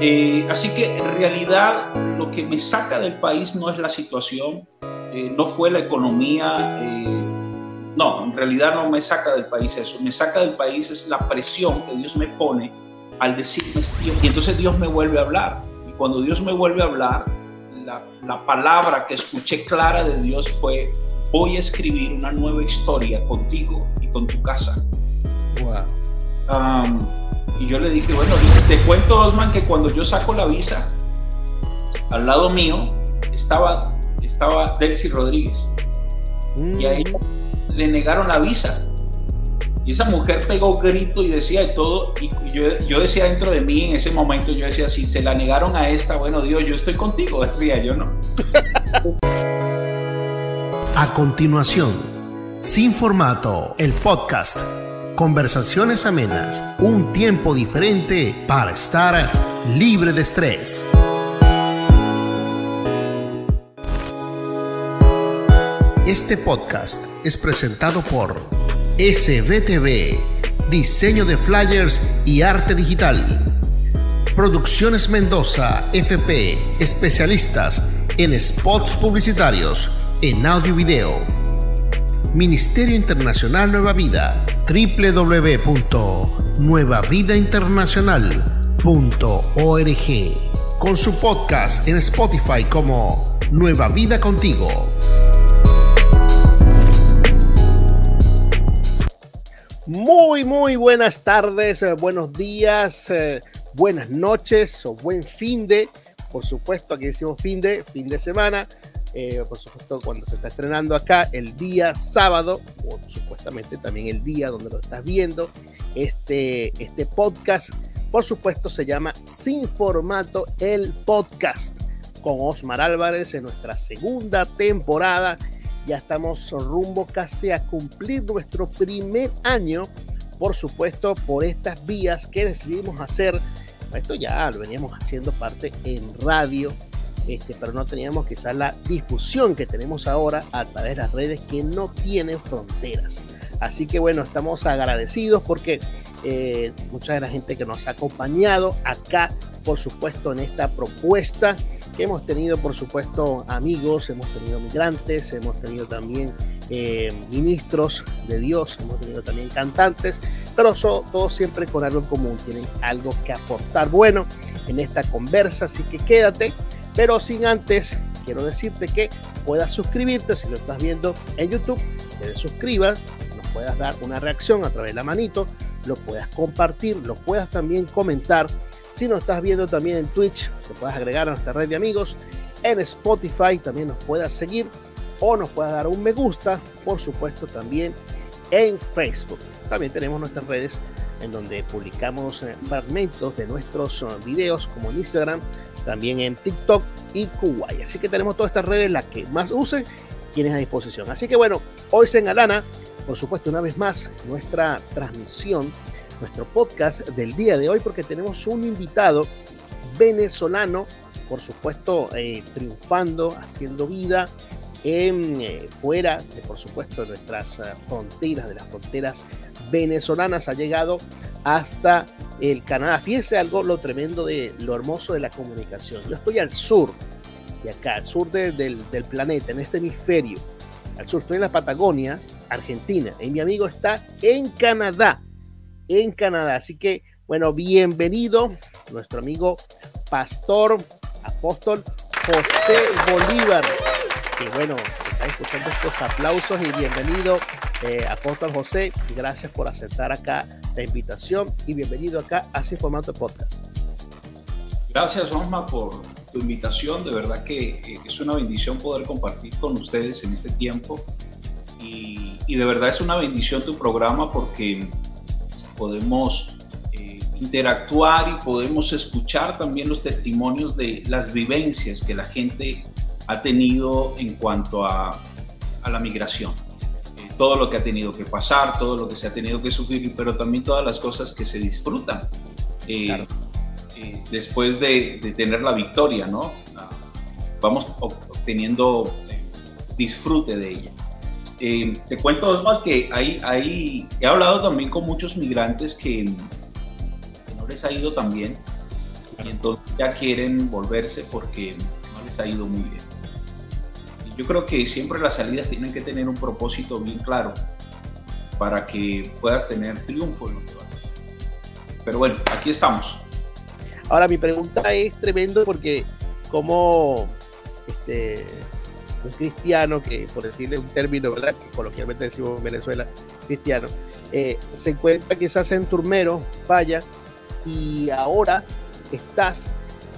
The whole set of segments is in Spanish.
Eh, así que en realidad lo que me saca del país no es la situación, eh, no fue la economía, eh, no, en realidad no me saca del país eso, me saca del país es la presión que Dios me pone al decirme, y entonces Dios me vuelve a hablar. Y cuando Dios me vuelve a hablar, la, la palabra que escuché clara de Dios fue, voy a escribir una nueva historia contigo y con tu casa. Wow. Y yo le dije, bueno, dice, te cuento, Osman, que cuando yo saco la visa, al lado mío estaba, estaba Delcy Rodríguez. Y a ella le negaron la visa. Y esa mujer pegó grito y decía de todo. Y yo, yo, decía dentro de mí en ese momento, yo decía, si se la negaron a esta, bueno, Dios, yo estoy contigo, decía yo, ¿no? A continuación, Sin Formato, el podcast. Conversaciones amenas, un tiempo diferente para estar libre de estrés. Este podcast es presentado por SBTV, diseño de flyers y arte digital. Producciones Mendoza, FP, especialistas en spots publicitarios en audio y video. Ministerio Internacional Nueva Vida, www.nuevavidainternacional.org, con su podcast en Spotify como Nueva Vida Contigo. Muy, muy buenas tardes, eh, buenos días, eh, buenas noches o buen fin de, por supuesto, aquí decimos fin de, fin de semana eh, por supuesto, cuando se está estrenando acá el día sábado, o supuestamente también el día donde lo estás viendo, este, este podcast, por supuesto, se llama Sin Formato el Podcast, con Osmar Álvarez en nuestra segunda temporada. Ya estamos rumbo casi a cumplir nuestro primer año, por supuesto, por estas vías que decidimos hacer. Esto ya lo veníamos haciendo parte en radio, este, pero no teníamos quizás la difusión que tenemos ahora a través de las redes que no tienen fronteras. Así que bueno, estamos agradecidos porque eh, mucha de la gente que nos ha acompañado acá, por supuesto, en esta propuesta, hemos tenido, por supuesto, amigos, hemos tenido migrantes, hemos tenido también eh, ministros de Dios, hemos tenido también cantantes, pero todos siempre con algo en común, tienen algo que aportar bueno en esta conversa, así que quédate pero sin antes, quiero decirte que puedas suscribirte si lo estás viendo en YouTube, te suscribas, nos puedas dar una reacción a través de la manito, lo puedas compartir, lo puedas también comentar. Si nos estás viendo también en Twitch, te puedas agregar a nuestra red de amigos. En Spotify también nos puedas seguir o nos puedas dar un me gusta, por supuesto también en Facebook. También tenemos nuestras redes en donde publicamos eh, fragmentos de nuestros eh, videos como en Instagram, también en TikTok y Kuwait. Así que tenemos todas estas redes, las que más use, tienes a disposición. Así que bueno, hoy se engalana, por supuesto, una vez más, nuestra transmisión, nuestro podcast del día de hoy, porque tenemos un invitado venezolano, por supuesto, eh, triunfando, haciendo vida eh, fuera, por supuesto, de nuestras eh, fronteras, de las fronteras venezolanas, ha llegado hasta el Canadá. Fíjense algo, lo tremendo de lo hermoso de la comunicación. Yo estoy al sur de acá, al sur del, planeta, en este hemisferio. Al sur, estoy en la Patagonia, Argentina, y mi amigo está en Canadá, en Canadá. Así que, bueno, bienvenido nuestro amigo pastor, apóstol José Bolívar. Y bueno, se están escuchando estos aplausos y bienvenido, eh, Apóstol José. Gracias por aceptar acá la invitación y bienvenido acá a Sin Formato Podcast. Gracias, Osma, por tu invitación. De verdad que eh, es una bendición poder compartir con ustedes en este tiempo. Y, de verdad es una bendición tu programa porque podemos eh, interactuar y podemos escuchar también los testimonios de las vivencias que la gente ha tenido en cuanto a, a la migración. Eh, todo lo que ha tenido que pasar, todo lo que se ha tenido que sufrir, pero también todas las cosas que se disfrutan eh, eh, después de, de, tener la victoria, ¿no? Ah, vamos obteniendo disfrute de ella. te cuento, Osmar, que hay, hay, he hablado también con muchos migrantes que, que no les ha ido tan bien y entonces ya quieren volverse porque no les ha ido muy bien. Yo creo que siempre las salidas tienen que tener un propósito bien claro para que puedas tener triunfo en lo que vas a hacer. Pero bueno, aquí estamos. Ahora mi pregunta es tremendo porque como este, un cristiano que, por decirle un término, ¿verdad? que coloquialmente decimos en Venezuela, cristiano, eh, se encuentra quizás en Turmero, vaya, y ahora estás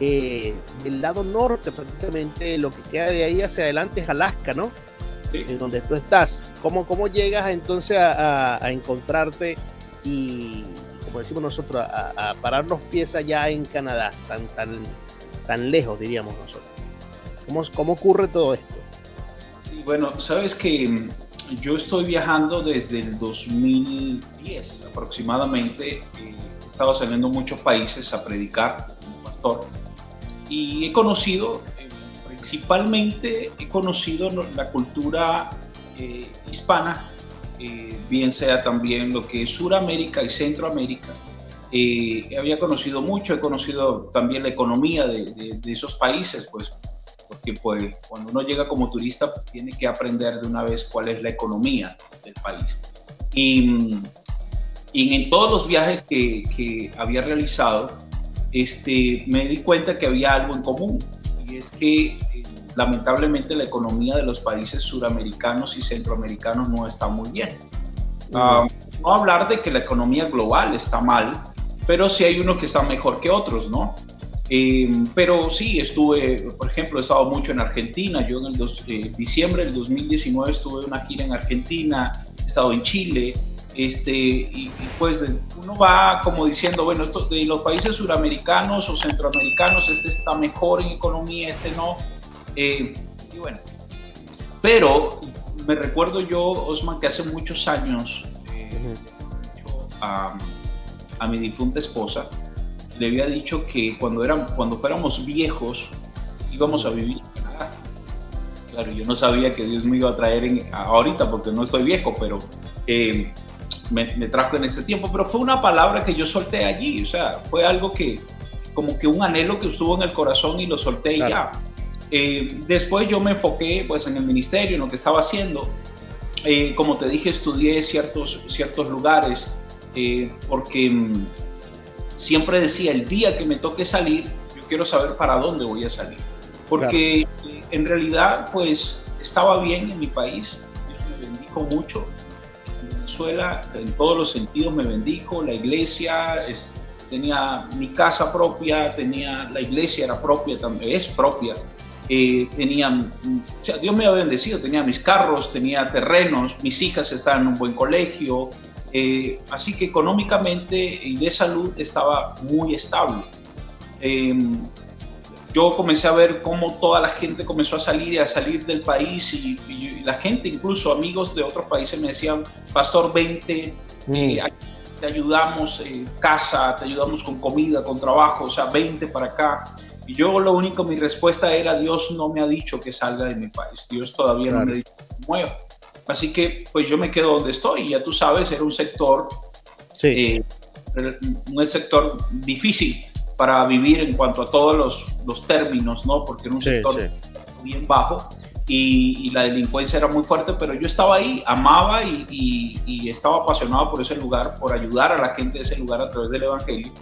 eh, del lado norte, prácticamente lo que queda de ahí hacia adelante es Alaska, ¿no? En donde tú estás. ¿Cómo, cómo llegas entonces a, encontrarte y, como decimos nosotros, a, parar los pies allá en Canadá, tan, tan, tan lejos, diríamos nosotros? ¿Cómo, cómo ocurre todo esto? Sí, bueno, sabes que yo estoy viajando desde el 2010 aproximadamente. Eh, he estado saliendo a muchos países a predicar como pastor y he conocido, eh, principalmente he conocido la cultura eh, hispana, bien sea también lo que es Suramérica y Centroamérica. había conocido mucho, he conocido también la economía de, de esos países, pues porque pues cuando uno llega como turista tiene que aprender de una vez cuál es la economía del país. Y, y en todos los viajes que, que, había realizado, este, me di cuenta que había algo en común, y es que eh, lamentablemente la economía de los países suramericanos y centroamericanos no está muy bien. Ah, no hablar de que la economía global está mal, pero sí hay unos que están mejor que otros, ¿no? Eh, pero sí, estuve, por ejemplo, he estado mucho en Argentina. Yo en el eh, diciembre del 2019 estuve en una gira en Argentina, he estado en Chile. Este, y, pues uno va como diciendo, bueno, esto, de los países suramericanos o centroamericanos, este está mejor en economía, este no. Eh, y bueno, pero me recuerdo yo, Osman, que hace muchos años, a, a mi difunta esposa, le había dicho que cuando, eran, cuando fuéramos viejos íbamos a vivir en Canadá. Claro, yo no sabía que Dios me iba a traer en, ahorita porque no soy viejo, pero eh, me, trajo en ese tiempo. Pero fue una palabra que yo solté allí, o sea, fue algo que, como que un anhelo que estuvo en el corazón y lo solté y ya. Eh, después yo me enfoqué pues en el ministerio, en lo que estaba haciendo. Eh, como te dije, estudié ciertos, ciertos lugares porque mm, siempre decía, el día que me toque salir, yo quiero saber para dónde voy a salir. Porque en realidad, pues, estaba bien en mi país, Dios me bendijo mucho. En Venezuela, en todos los sentidos me bendijo, la iglesia, tenía mi casa propia, tenía la iglesia era propia, también es propia. Eh, tenía, o sea, Dios me había bendecido, tenía mis carros, tenía terrenos, mis hijas estaban en un buen colegio, eh, así que económicamente y de salud estaba muy estable. Em, yo comencé a ver cómo toda la gente comenzó a salir y a salir del país y, la gente, incluso amigos de otros países me decían, pastor, vente, eh, mm. te ayudamos en casa, te ayudamos con comida, con trabajo, o sea, vente para acá. Y yo lo único, mi respuesta era, Dios no me ha dicho que salga de mi país, Dios todavía no me ha dicho que mueva. Así que pues yo me quedo donde estoy. Ya tú sabes, era un sector, eh, un sector difícil para vivir en cuanto a todos los, los términos, ¿no? Porque era un sector bien bajo y, la delincuencia era muy fuerte, pero yo estaba ahí, amaba y, y, estaba apasionado por ese lugar, por ayudar a la gente de ese lugar a través del Evangelio.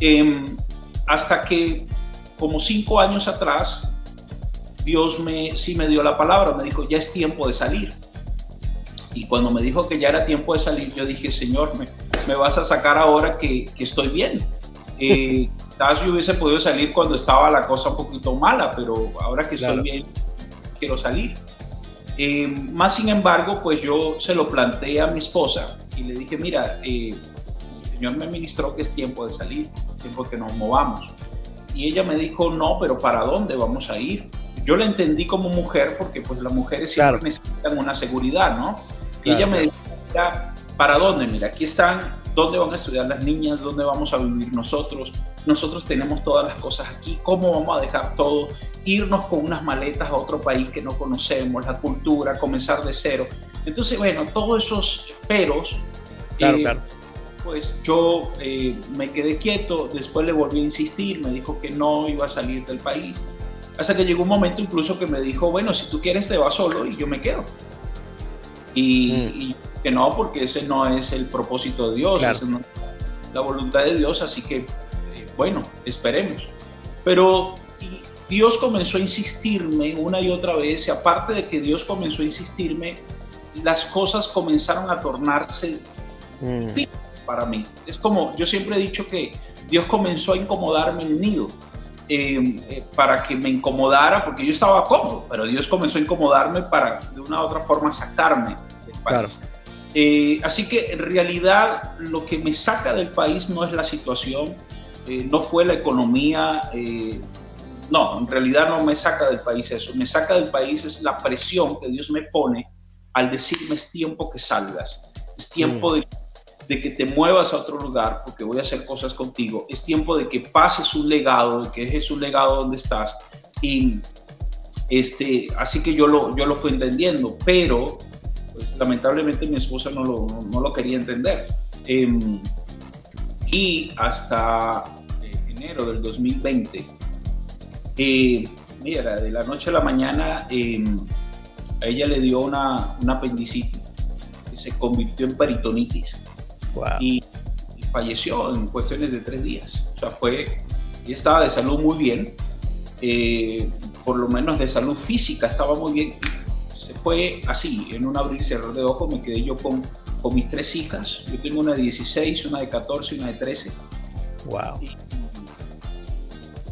Em, hasta que como cinco años atrás, Dios me, sí me dio la palabra, me dijo, ya es tiempo de salir. Y cuando me dijo que ya era tiempo de salir, yo dije, Señor, me, me vas a sacar ahora que, que estoy bien. Eh, vez yo hubiese podido salir cuando estaba la cosa un poquito mala, pero ahora que estoy bien, quiero salir. Eh, más sin embargo, pues yo se lo planteé a mi esposa y le dije, mira, eh, el Señor me ministró que es tiempo de salir, es tiempo que nos movamos. Y ella me dijo, no, pero ¿para dónde vamos a ir? Yo la entendí como mujer porque pues las mujeres siempre necesitan una seguridad, ¿no? Y ella me dijo, ¿para dónde? Mira, aquí están, ¿dónde van a estudiar las niñas? ¿Dónde vamos a vivir nosotros? Nosotros tenemos todas las cosas aquí, ¿cómo vamos a dejar todo? Irnos con unas maletas a otro país que no conocemos, la cultura, comenzar de cero. Entonces, bueno, todos esos peros, claro, eh, claro. pues yo eh, me quedé quieto, después le volví a insistir, me dijo que no iba a salir del país, hasta que llegó un momento incluso que me dijo, bueno, si tú quieres te vas solo y yo me quedo. Y, mm. que no, porque ese no es el propósito de Dios, no es la voluntad de Dios, así que, bueno, esperemos. Pero Dios comenzó a insistirme una y otra vez, y aparte de que Dios comenzó a insistirme, las cosas comenzaron a tornarse mm. para mí. Es como, yo siempre he dicho que Dios comenzó a incomodarme el nido. Em, eh, para que me incomodara, porque yo estaba cómodo, pero Dios comenzó a incomodarme para de una u otra forma sacarme del país. Eh, así que en realidad lo que me saca del país no es la situación, eh, no fue la economía, no, en realidad no me saca del país eso, me saca del país es la presión que Dios me pone al decirme es tiempo que salgas, es tiempo mm. de, que te muevas a otro lugar porque voy a hacer cosas contigo, es tiempo de que pases un legado, de que dejes un legado donde estás. Y este, así que yo lo, yo lo fui entendiendo, pero pues, lamentablemente mi esposa no lo, no, lo quería entender. Em, y hasta eh, enero del 2020, eh, mira, de la noche a la mañana, em, a ella le dio una, una apendicitis que se convirtió en peritonitis y, falleció en cuestiones de tres días. O sea, fue, ella estaba de salud muy bien, eh, por lo menos de salud física estaba muy bien. Se fue así, en un abrir y cerrar de ojos, me quedé yo con, con mis tres hijas. Yo tengo una de 16, una de 14 y una de 13. Wow. Y,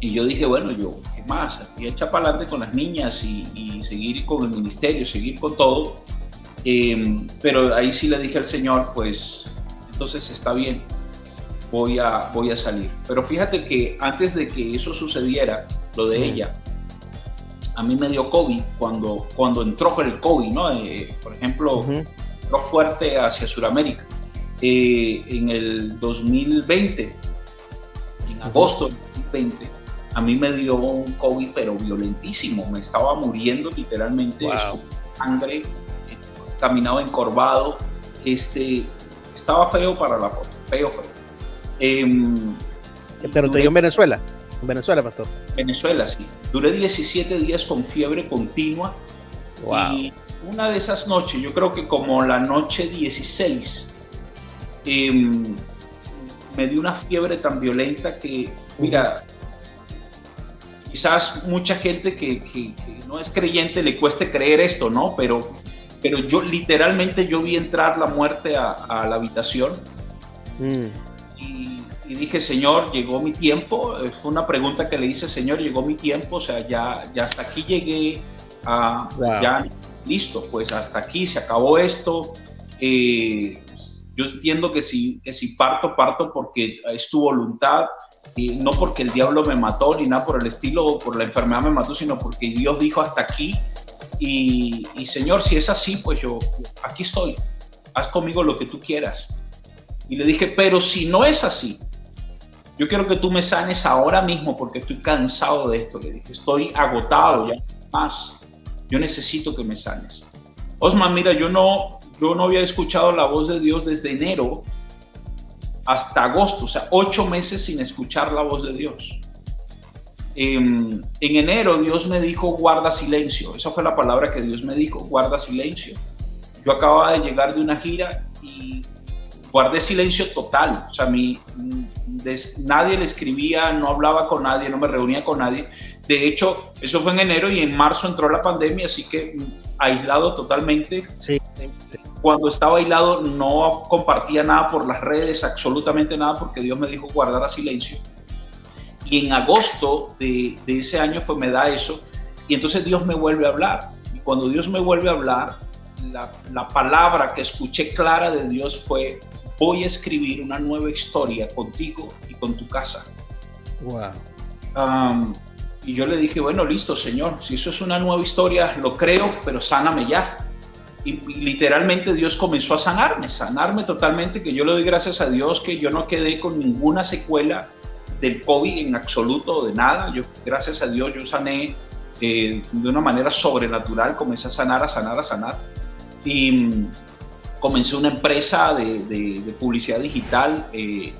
yo dije, bueno, yo, ¿qué más? Y echa para adelante con las niñas y, seguir con el ministerio, seguir con todo. Em, pero ahí sí le dije al Señor, pues entonces está bien, voy a, voy a salir. Pero fíjate que antes de que eso sucediera, lo de ella, a mí me dio COVID cuando, cuando entró con el COVID, ¿no? Eh, por ejemplo, entró fuerte hacia Sudamérica. Eh, en el 2020, en agosto del 2020, a mí me dio un COVID, pero violentísimo. Me estaba muriendo literalmente, wow. sangre, caminaba encorvado. Este, estaba feo para la foto, feo, feo. Em, pero te dio en Venezuela. En Venezuela, pastor. Venezuela, sí. Duré 17 días con fiebre continua. Y una de esas noches, yo creo que como la noche 16, em, me dio una fiebre tan violenta que, mira, quizás mucha gente que, no es creyente le cueste creer esto, ¿no? Pero, pero yo literalmente yo vi entrar la muerte a, la habitación mm. y, dije, Señor, llegó mi tiempo. Eh, fue una pregunta que le hice, Señor, llegó mi tiempo, o sea, ya, ya hasta aquí llegué, a, ya listo, pues hasta aquí se acabó esto. Eh, yo entiendo que si, que si parto, parto porque es tu voluntad y no porque el diablo me mató ni nada por el estilo o por la enfermedad me mató, sino porque Dios dijo hasta aquí. Y, Señor, si es así, pues yo aquí estoy, haz conmigo lo que tú quieras. Y le dije, pero si no es así, yo quiero que tú me sanes ahora mismo porque estoy cansado de esto. Le dije, estoy agotado ya más. Yo necesito que me sanes. Osman, mira, yo no, yo no había escuchado la voz de Dios desde enero hasta agosto, o sea, ocho meses sin escuchar la voz de Dios. En, enero Dios me dijo, guarda silencio. Esa fue la palabra que Dios me dijo, guarda silencio. Yo acababa de llegar de una gira y guardé silencio total. O sea, mi, nadie le escribía, no hablaba con nadie, no me reunía con nadie. De hecho, eso fue en enero y en marzo entró la pandemia, así que aislado totalmente. Sí cuando estaba aislado no compartía nada por las redes, absolutamente nada, porque Dios me dijo guardar a silencio. Y en agosto de, ese año fue, me da eso, y entonces Dios me vuelve a hablar. Y cuando Dios me vuelve a hablar, la, palabra que escuché clara de Dios fue, voy a escribir una nueva historia contigo y con tu casa. Wow. y yo le dije, bueno, listo, Señor, si eso es una nueva historia, lo creo, pero sáname ya y, literalmente Dios comenzó a sanarme, sanarme totalmente, que yo le doy gracias a Dios que yo no quedé con ninguna secuela del COVID en absoluto, de nada. Yo, gracias a Dios, yo sané eh, de una manera sobrenatural, comencé a sanar, a sanar, a sanar. Y, comencé una empresa de, publicidad digital y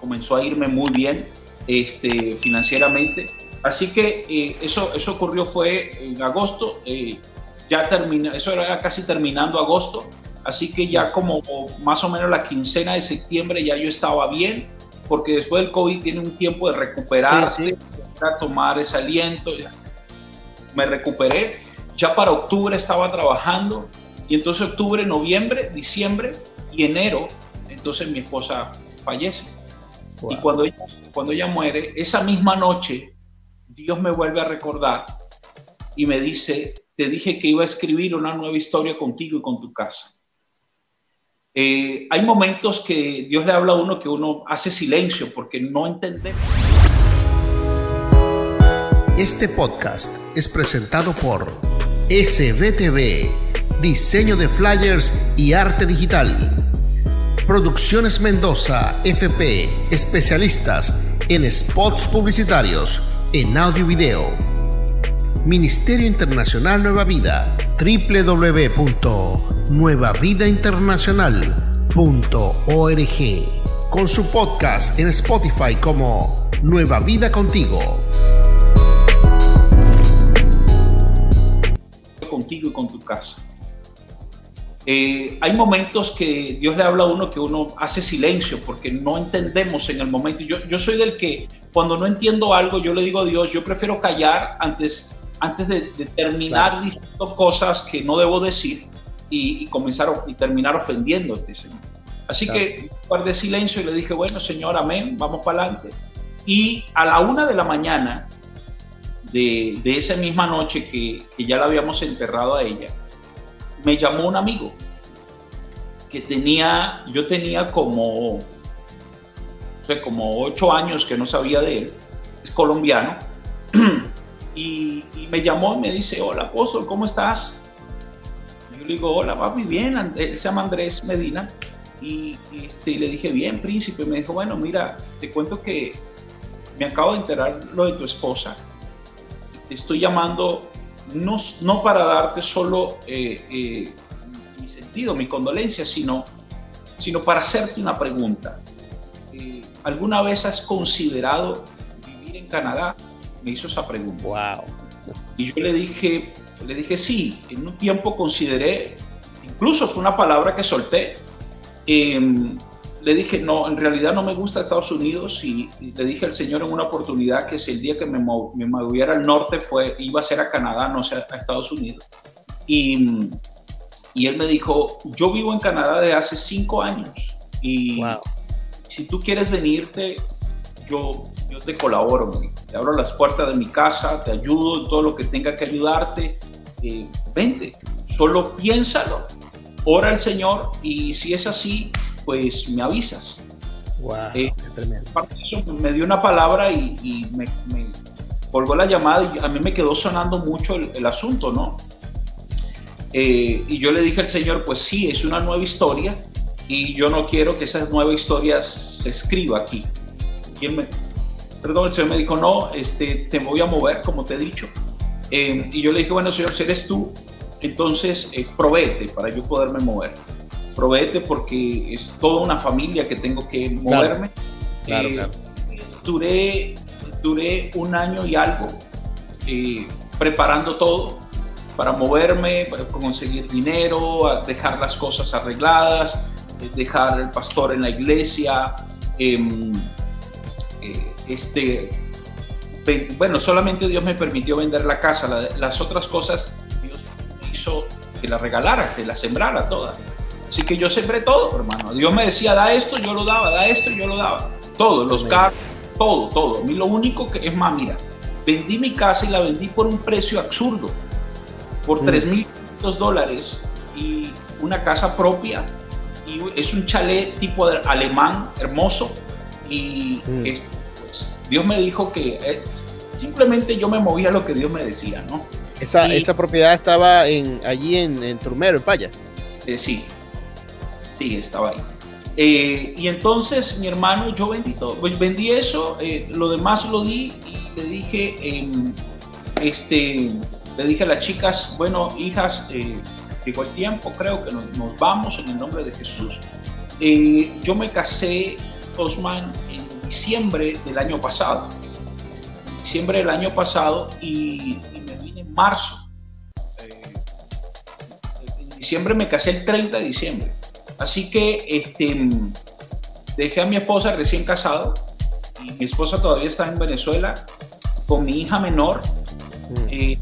comenzó a irme muy bien este, financieramente. Así que eso, eso ocurrió fue en agosto, ya termina, eso era casi terminando agosto, así que ya como más o menos la quincena de septiembre ya yo estaba bien, porque después del COVID tiene un tiempo de recuperarse, a tomar ese aliento. Me recuperé, ya para octubre estaba trabajando y entonces octubre, noviembre, diciembre y enero, entonces mi esposa fallece. Y cuando ella, cuando ella muere, esa misma noche, Dios me vuelve a recordar y me dice, te dije que iba a escribir una nueva historia contigo y con tu casa. Eh, hay momentos que Dios le habla a uno que uno hace silencio porque no entendemos. Este podcast es presentado por SBTV, diseño de flyers y arte digital. Producciones Mendoza, FP, especialistas en spots publicitarios, en audio y video. Ministerio Internacional Nueva Vida, www.nuevavidainternacional.org, con su podcast en Spotify como Nueva Vida Contigo. Contigo y con tu casa. Eh, hay momentos que Dios le habla a uno que uno hace silencio porque no entendemos en el momento. Yo, yo soy del que cuando no entiendo algo, yo le digo a Dios, yo prefiero callar antes antes de, terminar diciendo cosas que no debo decir y, comenzar y terminar ofendiéndote, Señor. Así que guardé silencio y le dije, bueno, Señor, amén, vamos para adelante. Y a la una de la mañana de, de esa misma noche que, que, ya la habíamos enterrado a ella, me llamó un amigo que tenía, yo tenía como, como ocho años que no sabía de él, es colombiano. Y, me llamó y me dice, hola apóstol, ¿cómo estás? yo le digo, hola papi, bien, él se llama Andrés Medina. Y, este, le dije, bien, príncipe. Me dijo, bueno, mira, te cuento que me acabo de enterar lo de tu esposa. Te estoy llamando no, no para darte solo eh, eh, mi sentido, mi condolencia, sino, sino para hacerte una pregunta. Eh, ¿Alguna vez has considerado vivir en Canadá? Me hizo esa pregunta. Wow. Y yo le dije, le dije sí, en un tiempo consideré, incluso fue una palabra que solté. Em, le dije, no, en realidad no me gusta Estados Unidos y, le dije al Señor en una oportunidad que si el día que me, me moviera al norte fue, iba a ser a Canadá, no sea a Estados Unidos. Y, y él me dijo, yo vivo en Canadá desde hace cinco años y si tú quieres venirte, yo, yo te colaboro, te abro las puertas de mi casa, te ayudo en todo lo que tenga que ayudarte, eh, vente, solo piénsalo, ora al Señor y si es así, pues me avisas. Wow, eh, me dio una palabra y, me, colgó la llamada y a mí me quedó sonando mucho el, asunto, ¿no? Eh, y yo le dije al Señor, pues sí, es una nueva historia y yo no quiero que esa nueva historia se escriba aquí y me, perdón, el Señor me dijo, no, este, te voy a mover, como te he dicho. Eh, y yo le dije, bueno, Señor, si eres tú, entonces eh, provéete para yo poderme mover. Provéete porque es toda una familia que tengo que moverme. Claro, claro, eh, Duré, duré un año y algo eh, preparando todo para moverme, para conseguir dinero, dejar las cosas arregladas, dejar el pastor en la iglesia. Este, bueno, solamente Dios me permitió vender la casa, las otras cosas Dios hizo que la regalara, que la sembrara toda. Así que yo sembré todo, hermano. Dios me decía, da esto, yo lo daba, da esto, yo lo daba. Todo, los carros, todo, todo. A mí lo único que es más, mira, vendí mi casa y la vendí por un precio absurdo, por mm. 3.500 dólares y una casa propia. Y es un chalet tipo alemán, hermoso. Y mm. este, Dios me dijo que eh, simplemente yo me movía a lo que Dios me decía, ¿no? Esa, esa propiedad estaba en, allí en, en Turmero, en Paya. Eh, sí, sí, estaba ahí. Eh, y entonces mi hermano, yo vendí todo, pues vendí eso, lo demás lo di y le dije, este, le dije a las chicas, bueno, hijas, llegó el tiempo, creo que nos, vamos en el nombre de Jesús. Yo me casé, Osman, diciembre del año pasado. Diciembre del año pasado y, me vine en marzo. Eh, en diciembre me casé el 30 de diciembre. Así que este, dejé a mi esposa recién casado y mi esposa todavía está en Venezuela con mi hija menor. Mm. Eh,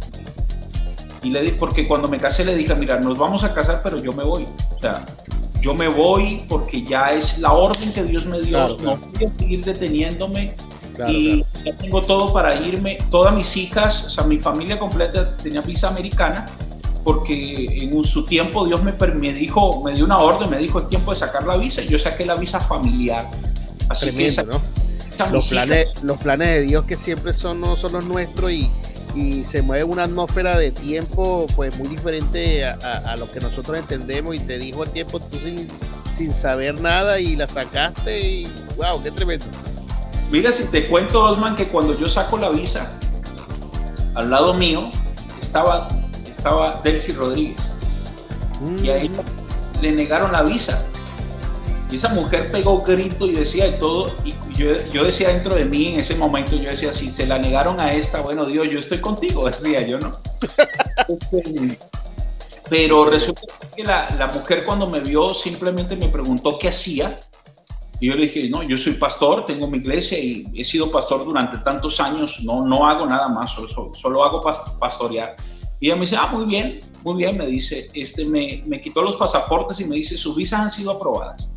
y le di, porque cuando me casé le dije, mira, nos vamos a casar, pero yo me voy. O sea, yo me voy porque ya es la orden que Dios me dio. No voy a seguir deteniéndome. y ya tengo todo para irme. Todas mis hijas, o sea, mi familia completa tenía visa americana porque en su tiempo Dios me, me dijo, me dio una orden, me dijo es tiempo de sacar la visa y yo saqué la visa familiar. Así que ¿no? los planes, los planes de Dios que siempre son no son los nuestros y, y se mueve una atmósfera de tiempo pues muy diferente a, lo que nosotros entendemos y te dijo el tiempo tú sin, sin, saber nada y la sacaste y wow, qué tremendo. Mira, si te cuento, Osman, que cuando yo saco la visa, al lado mío estaba, estaba Delcy Rodríguez y ahí mm. le negaron la visa y esa mujer pegó grito y decía de todo, y yo, yo, decía dentro de mí en ese momento, yo decía, si se la negaron a esta, bueno Dios, yo estoy contigo, decía yo, ¿no? Pero resulta que la, la, mujer cuando me vio simplemente me preguntó qué hacía. Y yo le dije, no, yo soy pastor, tengo mi iglesia y he sido pastor durante tantos años, no, no hago nada más, solo, solo hago pastorear. Y ella me dice, ah, muy bien, muy bien, me dice, este, me, me quitó los pasaportes y me dice, sus visas han sido aprobadas.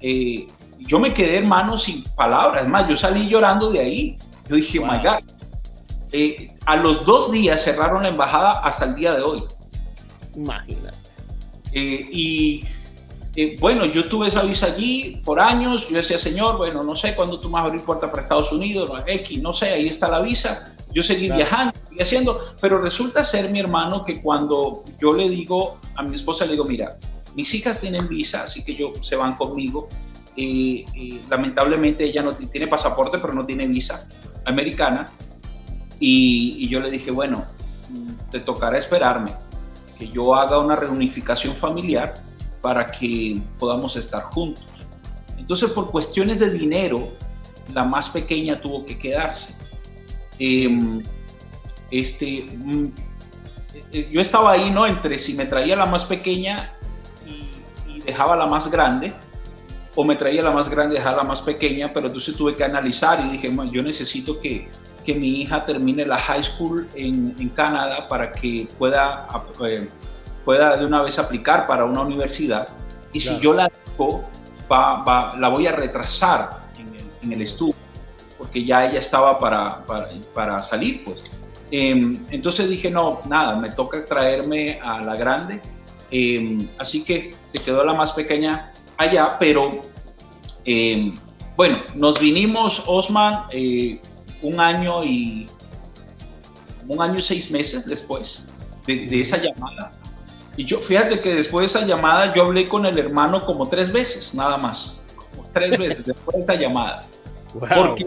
Eh, yo me quedé, hermano, sin palabras. Es más, yo salí llorando de ahí. Yo dije, my God. Eh, a los dos días cerraron la embajada hasta el día de hoy. Imagínate. Eh, y bueno, yo tuve esa visa allí por años. Yo decía, Señor, bueno, no sé cuándo tú me vas a abrir puerta para Estados Unidos, no, X, no sé, ahí está la visa. Yo seguí viajando, seguí haciendo. Pero resulta ser, mi hermano, que cuando yo le digo a mi esposa, le digo, mira, mis hijas tienen visa, así que yo, se van conmigo. Lamentablemente ella no tiene pasaporte, pero no tiene visa americana. Y, yo le dije, bueno, te tocará esperarme, que yo haga una reunificación familiar para que podamos estar juntos. Entonces, por cuestiones de dinero, la más pequeña tuvo que quedarse. Em, este, mm, eh, yo estaba ahí, ¿no? Entre si me traía la más pequeña dejaba la más grande o me traía la más grande dejaba la más pequeña, pero entonces tuve que analizar y dije, yo necesito que, que mi hija termine la high school en, en Canadá para que pueda, eh, pueda de una vez aplicar para una universidad. Y si yo la dejo, va, la voy a retrasar en el, en el, estudio, porque ya ella estaba para, para, para salir, pues. Em, entonces dije, no, nada, me toca traerme a la grande Em, así que se quedó la más pequeña allá, pero em, bueno, nos vinimos, Osman, eh, un año y un año y seis meses después de, esa llamada. Y yo, fíjate que después de esa llamada yo hablé con el hermano como tres veces, nada más, como tres veces después de esa llamada. Porque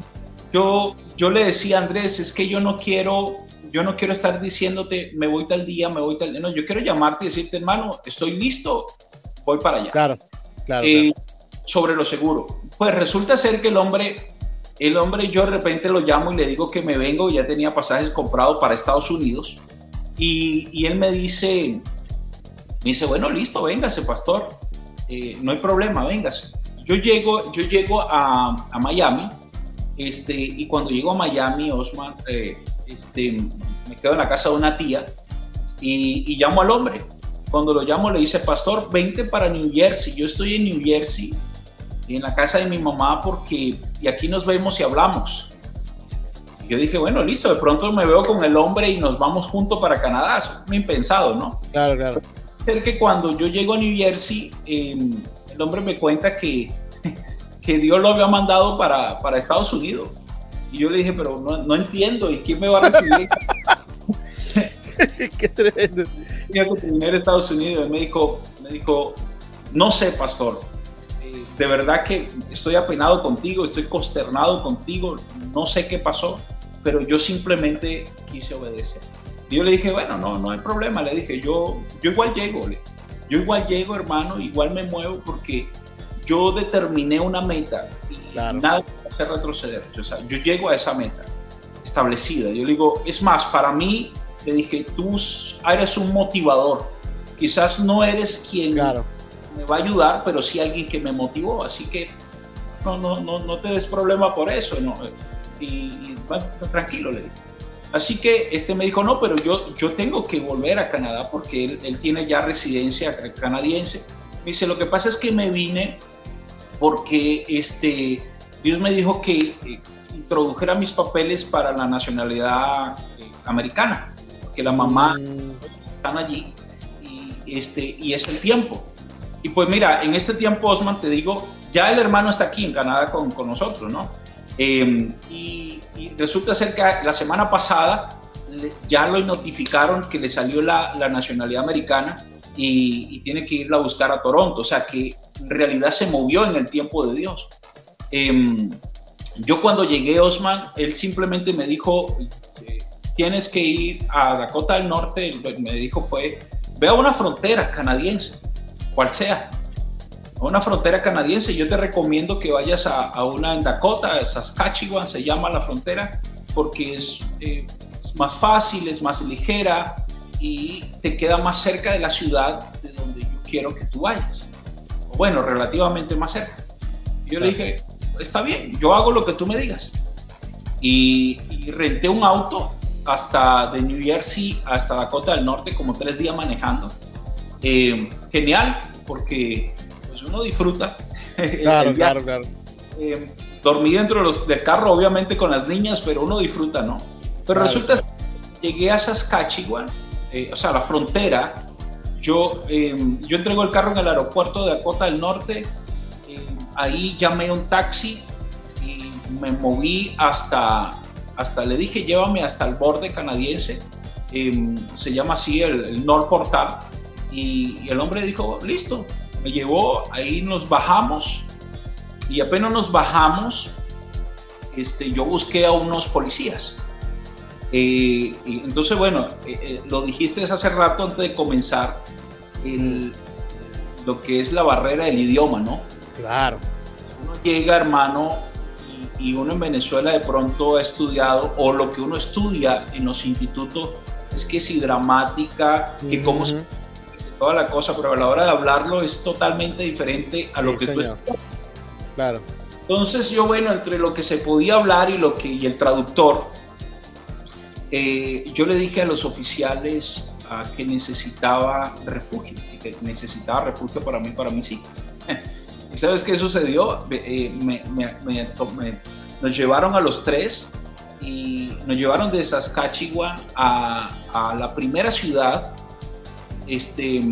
yo, yo le decía a Andrés, es que yo no quiero yo no quiero estar diciéndote, me voy tal día, me voy tal día. No, yo quiero llamarte y decirte, hermano, estoy listo, voy para allá. Claro, claro, eh, Sobre lo seguro. Pues resulta ser que el hombre, el hombre, yo de repente lo llamo y le digo que me vengo, ya tenía pasajes comprados para Estados Unidos. Y, y él me dice, me dice, bueno, listo, véngase, pastor. Eh, no hay problema, véngase. Yo llego, yo llego a, a Miami, este, y cuando llego a Miami, Osman, eh, este, me quedo en la casa de una tía y, llamo al hombre. Cuando lo llamo le dice, pastor, vente para New Jersey. Yo estoy en New Jersey, en la casa de mi mamá, porque y aquí nos vemos y hablamos. yo dije, bueno, listo, de pronto me veo con el hombre y nos vamos juntos para Canadá. Eso es impensado, ¿no? Claro, claro. Ser que cuando yo llego a New Jersey, em, el hombre me cuenta que, que Dios lo había mandado para, para Estados Unidos. Y yo le dije, pero no, no entiendo, ¿y quién me va a recibir? Qué tremendo. Tenía que Estados Unidos. me dijo, me dijo, no sé, pastor. Eh, de verdad que estoy apenado contigo, estoy consternado contigo, no sé qué pasó, pero yo simplemente quise obedecer. Y yo le dije, bueno, no, no hay problema. Le dije, yo, yo igual llego. Yo igual llego, hermano, igual me muevo porque yo determiné una meta y nada me hace retroceder. O sea, yo llego a esa meta establecida. Yo le digo, es más, para mí, le dije, tú eres un motivador. Quizás no eres quien me va a ayudar, pero sí alguien que me motivó. Así que no, no, no, no te des problema por eso. No. Y, bueno, tranquilo, le dije. Así que este me dijo, no, pero yo, yo tengo que volver a Canadá porque él, él tiene ya residencia canadiense. Me dice, lo que pasa es que me vine porque este, Dios me dijo que eh, introdujera mis papeles para la nacionalidad eh, americana, que la mamá mm. están allí y, este, y es el tiempo. Y pues mira, en este tiempo, Osman, te digo, ya el hermano está aquí en Canadá con, con nosotros, ¿no? Em, y, resulta ser que la semana pasada ya lo notificaron que le salió la, la nacionalidad americana y, tiene que irla a buscar a Toronto. O sea que en realidad se movió en el tiempo de Dios. Em, yo cuando llegué, Osman, él simplemente me dijo, eh, tienes que ir a Dakota del Norte, me dijo fue, ve a una frontera canadiense, cual sea, a una frontera canadiense, yo te recomiendo que vayas a, una en Dakota, Saskatchewan se llama la frontera, porque es, eh, es más fácil, es más ligera, y te queda más cerca de la ciudad de donde yo quiero que tú vayas. Bueno, relativamente más cerca. yo le dije, está bien, yo hago lo que tú me digas. Y, renté un auto hasta de New Jersey hasta Dakota del Norte, como tres días manejando. Eh, genial, porque pues uno disfruta. Claro, claro, claro. Eh, dormí dentro de los, del carro, obviamente con las niñas, pero uno disfruta, ¿no? Pero resulta que llegué a Saskatchewan eh, o sea, la frontera, yo, em, yo entrego el carro en el aeropuerto de Dakota del Norte, em, ahí llamé un taxi y me moví hasta, hasta, le dije, llévame hasta el borde canadiense, em, se llama así el, North Portal, y, y el hombre dijo, listo, me llevó, ahí nos bajamos, y apenas nos bajamos, este, yo busqué a unos policías eh, entonces, bueno, eh, eh, lo dijiste hace rato antes de comenzar, lo que es la barrera del idioma, ¿no? Claro. Uno llega, hermano, y, uno en Venezuela de pronto ha estudiado, o lo que uno estudia en los institutos es que si dramática, que cómo toda la cosa, pero a la hora de hablarlo es totalmente diferente a lo que tú Claro. Entonces yo, bueno, entre lo que se podía hablar y lo que y el traductor, eh, yo le dije a los oficiales que necesitaba refugio, que necesitaba refugio para mí, para mis hijos. ¿Y sabes qué sucedió? Eh, nos llevaron a los tres y nos llevaron de Saskatchewan a, a la primera ciudad, este,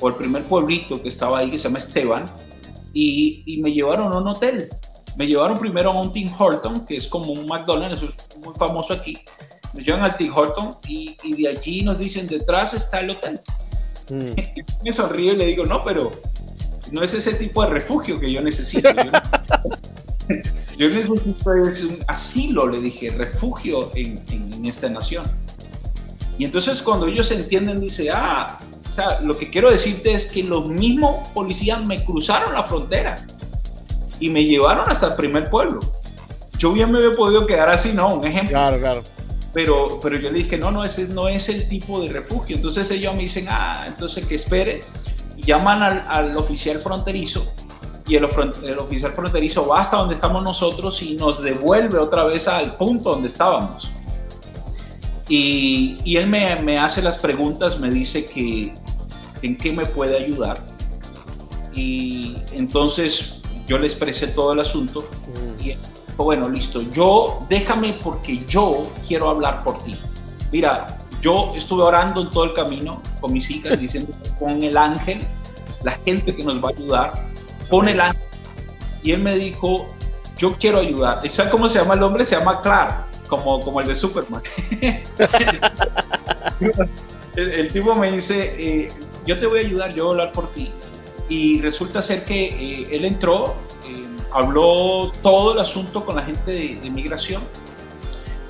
o el primer pueblito que estaba ahí, que se llama Esteban, y, y me llevaron a un hotel. Me llevaron primero a un Tim Horton, que es como un McDonald's, es muy famoso aquí nos llevan al Tim Horton y, de allí nos dicen, detrás está el hotel. Mm. Me sonrío y le digo, no, pero no es ese tipo de refugio que yo necesito. yo, necesito es un asilo, le dije, refugio en, en, esta nación. Y entonces cuando ellos entienden, dice, ah, o sea, lo que quiero decirte es que los mismos policías me cruzaron la frontera y me llevaron hasta el primer pueblo. Yo bien me había podido quedar así, ¿no? Un ejemplo. Claro, claro pero, pero yo le dije, no, no, ese no es el tipo de refugio. Entonces ellos me dicen, ah, entonces que espere. Llaman al, al oficial fronterizo y el, el, oficial fronterizo va hasta donde estamos nosotros y nos devuelve otra vez al punto donde estábamos. Y, y él me, me, hace las preguntas, me dice que en qué me puede ayudar. Y entonces yo le expresé todo el asunto y bueno, listo, yo déjame porque yo quiero hablar por ti. Mira, yo estuve orando en todo el camino con mis hijas diciendo, con el ángel, la gente que nos va a ayudar, pon el ángel. Y él me dijo, yo quiero ayudar. ¿Y sabes cómo se llama el hombre? Se llama Clark, como, como el de Superman. el, tipo me dice, eh, yo te voy a ayudar, yo voy a hablar por ti. Y resulta ser que eh, él entró habló todo el asunto con la gente de, de migración.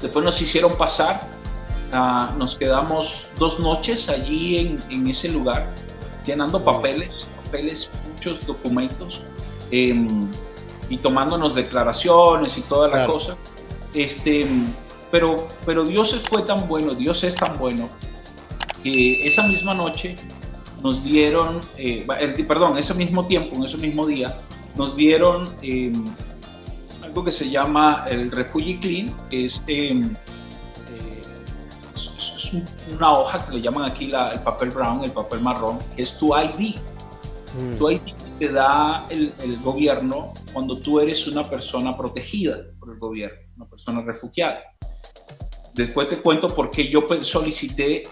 Después nos hicieron pasar Ah, nos quedamos dos noches allí en, en ese lugar, llenando papeles, papeles, muchos documentos, em, y tomándonos declaraciones y toda la cosa. Este, pero, pero Dios fue tan bueno, Dios es tan bueno, que esa misma noche nos dieron, eh, perdón, ese mismo tiempo, en ese mismo día, nos dieron em, algo que se llama el Refugee Clean, que es, em, eh, es, una hoja que le llaman aquí la, el papel brown, el papel marrón, que es tu ID. Mm. Tu ID te da el, el, gobierno cuando tú eres una persona protegida por el gobierno, una persona refugiada. Después te cuento por qué yo solicité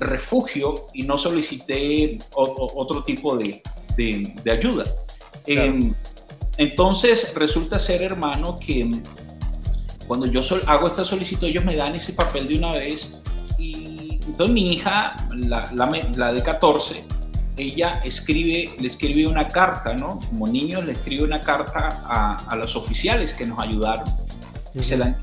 refugio y no solicité otro tipo de, de, ayuda. Em, entonces resulta ser, hermano, que cuando yo hago esta solicitud, ellos me dan ese papel de una vez entonces mi hija, la, la, de 14, ella escribe, le escribe una carta, ¿no? Como niño le escribe una carta a, a los oficiales que nos ayudaron. se la,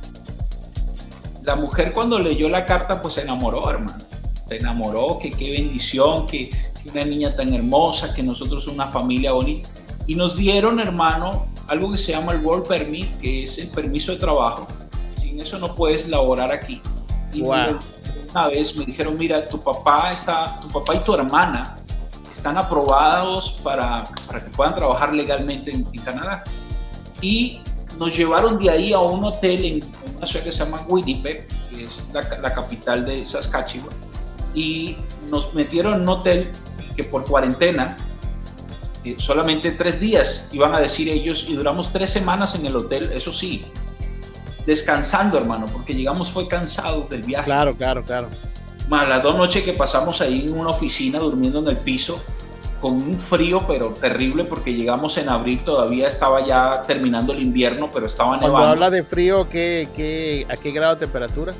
la mujer cuando leyó la carta, pues se enamoró, hermano se enamoró, que qué bendición, que, una niña tan hermosa, que nosotros somos una familia bonita. Y nos dieron, hermano, algo que se llama el Work Permit, que es el permiso de trabajo. Sin eso no puedes laborar aquí. Y una vez me dijeron, mira, tu papá, está, tu papá y tu hermana están aprobados para, para que puedan trabajar legalmente en, Canadá. Y nos llevaron de ahí a un hotel en, una ciudad que se llama Winnipeg, que es la, la capital de Saskatchewan y nos metieron en un hotel que por cuarentena, eh, solamente tres días iban a decir ellos, y duramos tres semanas en el hotel, eso sí, descansando, hermano, porque llegamos fue cansados del viaje. Claro, claro, claro. Más las dos noches que pasamos ahí en una oficina durmiendo en el piso, con un frío pero terrible porque llegamos en abril, todavía estaba ya terminando el invierno, pero estaba nevando. Cuando habla de frío, ¿qué, qué, ¿a qué grado de temperatura?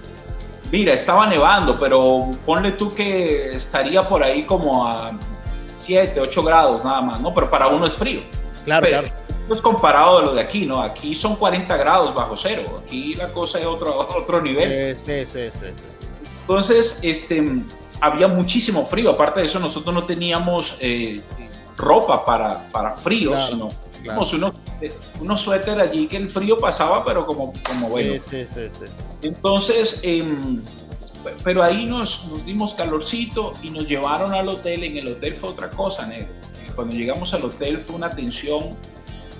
Mira, estaba nevando, pero ponle tú que estaría por ahí como a 7, 8 grados nada más, ¿no? Pero para uno es frío. Claro, claro. Es comparado a lo de aquí, ¿no? Aquí son 40 grados bajo cero. Aquí la cosa es otro, otro nivel. Sí, sí, sí. Entonces, este, había muchísimo frío. Aparte de eso, nosotros no teníamos eh, ropa para, para frío, sino Teníamos unos, unos suéter allí que el frío pasaba, pero como, como bueno. Entonces, em, pero ahí nos, nos dimos calorcito y nos llevaron al hotel. En el hotel fue otra cosa, negro. Cuando llegamos al hotel fue una tensión.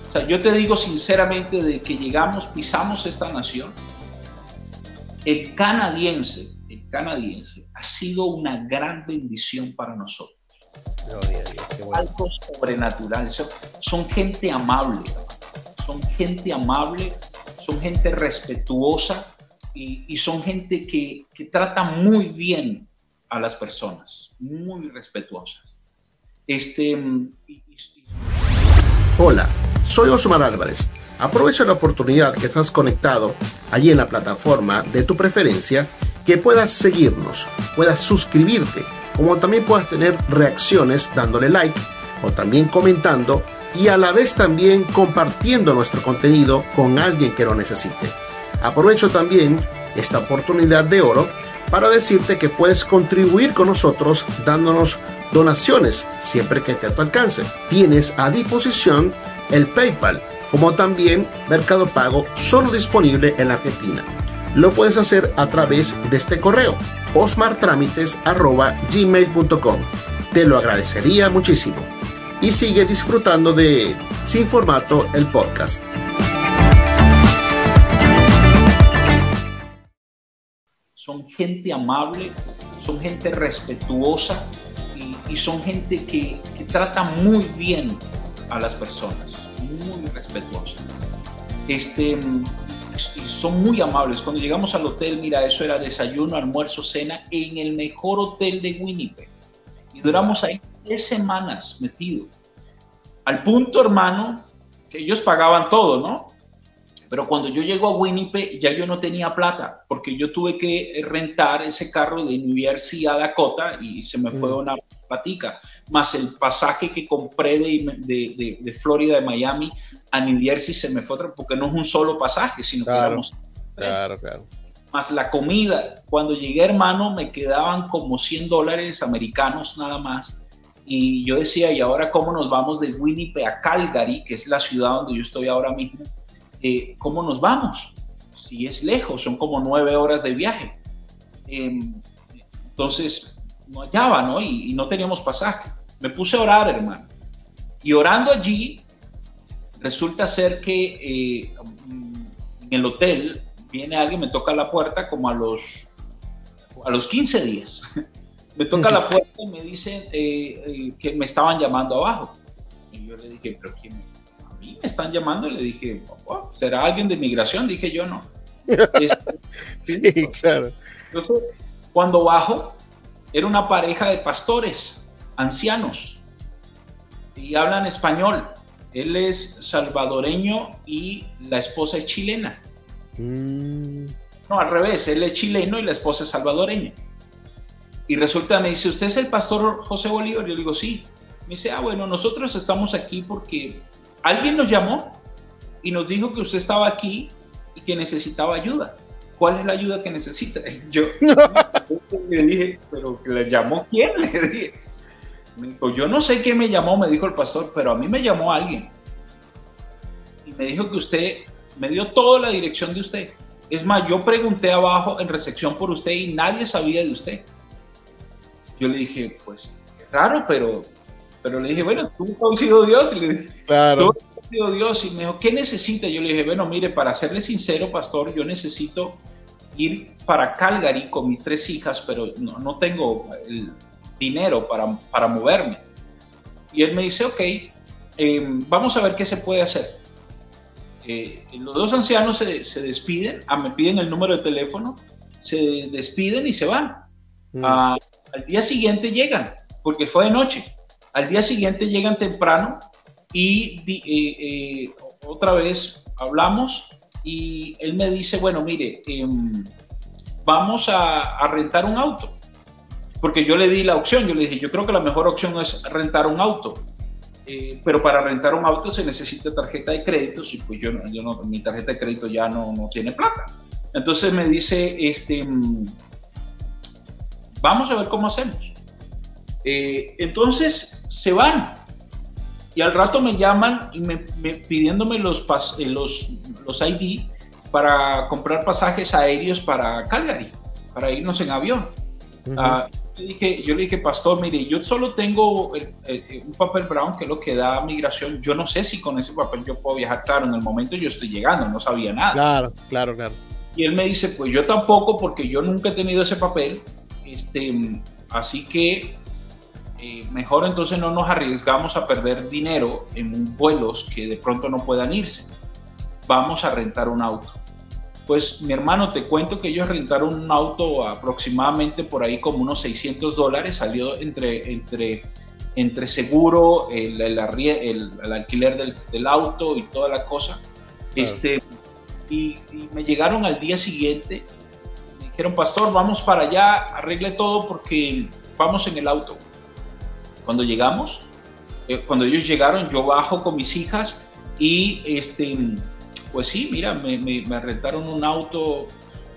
O sea, yo te digo sinceramente, de que llegamos, pisamos esta nación, el canadiense, el canadiense ha sido una gran bendición para nosotros. Algo sobrenatural. Son, gente amable, son gente amable, son gente respetuosa y, son gente que, trata muy bien a las personas, muy respetuosas. Este, Hola, soy Osmar Álvarez. Aprovecho la oportunidad que estás conectado allí en la plataforma de tu preferencia, que puedas seguirnos, puedas suscribirte como también puedas tener reacciones dándole like o también comentando y a la vez también compartiendo nuestro contenido con alguien que lo necesite. Aprovecho también esta oportunidad de oro para decirte que puedes contribuir con nosotros dándonos donaciones siempre que esté a tu alcance. Tienes a disposición el PayPal como también Mercado Pago solo disponible en la Argentina. Lo puedes hacer a través de este correo osmartramites.gmail.com. Te lo agradecería muchísimo. Y sigue disfrutando de Sin Formato, el podcast. Son gente amable, son gente respetuosa y, son gente que, que trata muy bien a las personas, muy respetuosa. Este, y son muy amables. Cuando llegamos al hotel, mira, eso era desayuno, almuerzo, cena en el mejor hotel de Winnipeg. Y duramos ahí tres semanas metidos. Al punto, hermano, que ellos pagaban todo, ¿no? Pero cuando yo llego a Winnipeg, ya yo no tenía plata, porque yo tuve que rentar ese carro de New Jersey a Dakota y se me fue mm. una platica, más el pasaje que compré de, de, de, Florida, de Miami a New Jersey se me fue otra, porque no es un solo pasaje, sino que éramos Claro, claro. más la comida. Cuando llegué, hermano, me quedaban como 100 dólares americanos nada más. Y yo decía, ¿y ahora cómo nos vamos de Winnipeg a Calgary, que es la ciudad donde yo estoy ahora mismo? Eh, ¿Cómo nos vamos? Si es lejos, son como nueve horas de viaje. Em, entonces, no hallaba, ¿no? Y, y no teníamos pasaje. Me puse a orar, hermano. Y orando allí, resulta ser que eh, en el hotel viene alguien, me toca la puerta como a los, a los 15 días. me toca la puerta y me dice eh, eh, que me estaban llamando abajo. Y yo le dije, pero ¿quién? A mí me están llamando. Y le dije, oh, ¿será alguien de migración? Dije yo, no. Este, sí, claro. Entonces, cuando bajo, era una pareja de pastores, ancianos, y hablan español. Él es salvadoreño y la esposa es chilena. Mm. No, al revés, él es chileno y la esposa es salvadoreña. Y resulta, me dice, ¿usted es el pastor José Bolívar? Yo le digo, sí. Me dice, ah, bueno, nosotros estamos aquí porque alguien nos llamó y nos dijo que usted estaba aquí y que necesitaba ayuda. ¿Cuál es la ayuda que necesita? Yo le dije, ¿pero le llamó quién? Le dije, me dijo, yo no sé quién me llamó, me dijo el pastor, pero a mí me llamó alguien. Y me dijo que usted me dio toda la dirección de usted. Es más, yo pregunté abajo en recepción por usted y nadie sabía de usted. Yo le dije, pues, raro, pero, pero le dije, bueno, tú has sido Dios. Y le dije, claro. Tú sido Dios. Y me dijo, ¿qué necesita? Yo le dije, bueno, mire, para serle sincero, pastor, yo necesito ir para Calgary con mis tres hijas, pero no, no tengo el, dinero para, para moverme. Y él me dice, ok, em, vamos a ver qué se puede hacer. Eh, los dos ancianos se, se despiden, ah, me piden el número de teléfono, se despiden y se van. Mm. Ah, al día siguiente llegan, porque fue de noche. Al día siguiente llegan temprano y eh, eh, otra vez hablamos y él me dice, bueno, mire, em, vamos a, a rentar un auto porque yo le di la opción, yo le dije, yo creo que la mejor opción es rentar un auto, eh, pero para rentar un auto se necesita tarjeta de crédito, y pues yo, yo no, mi tarjeta de crédito ya no, no tiene plata. Entonces me dice, este, mm, vamos a ver cómo hacemos. Eh, entonces se van y al rato me llaman y me, pidiéndome los, pas, eh, los, los ID para comprar pasajes aéreos para Calgary, para irnos en avión yo, dije, yo le dije, pastor, mire, yo solo tengo un papel brown que es lo que da migración. Yo no sé si con ese papel yo puedo viajar. Claro, en el momento yo estoy llegando, no sabía nada. Claro, claro, claro. Y él me dice, pues yo tampoco, porque yo nunca he tenido ese papel. Este, así que eh, mejor entonces no nos arriesgamos a perder dinero en vuelos que de pronto no puedan irse. Vamos a rentar un auto. Pues mi hermano, te cuento que ellos rentaron un auto aproximadamente por ahí como unos 600 dólares, salió entre, entre, entre seguro, el, el, alquiler del, del, auto y toda la cosa. Este, y, me llegaron al día siguiente, me dijeron, pastor, vamos para allá, arregle todo porque vamos en el auto. Cuando llegamos, eh, cuando ellos llegaron, yo bajo con mis hijas y este pues sí, mira, me, me, rentaron un auto,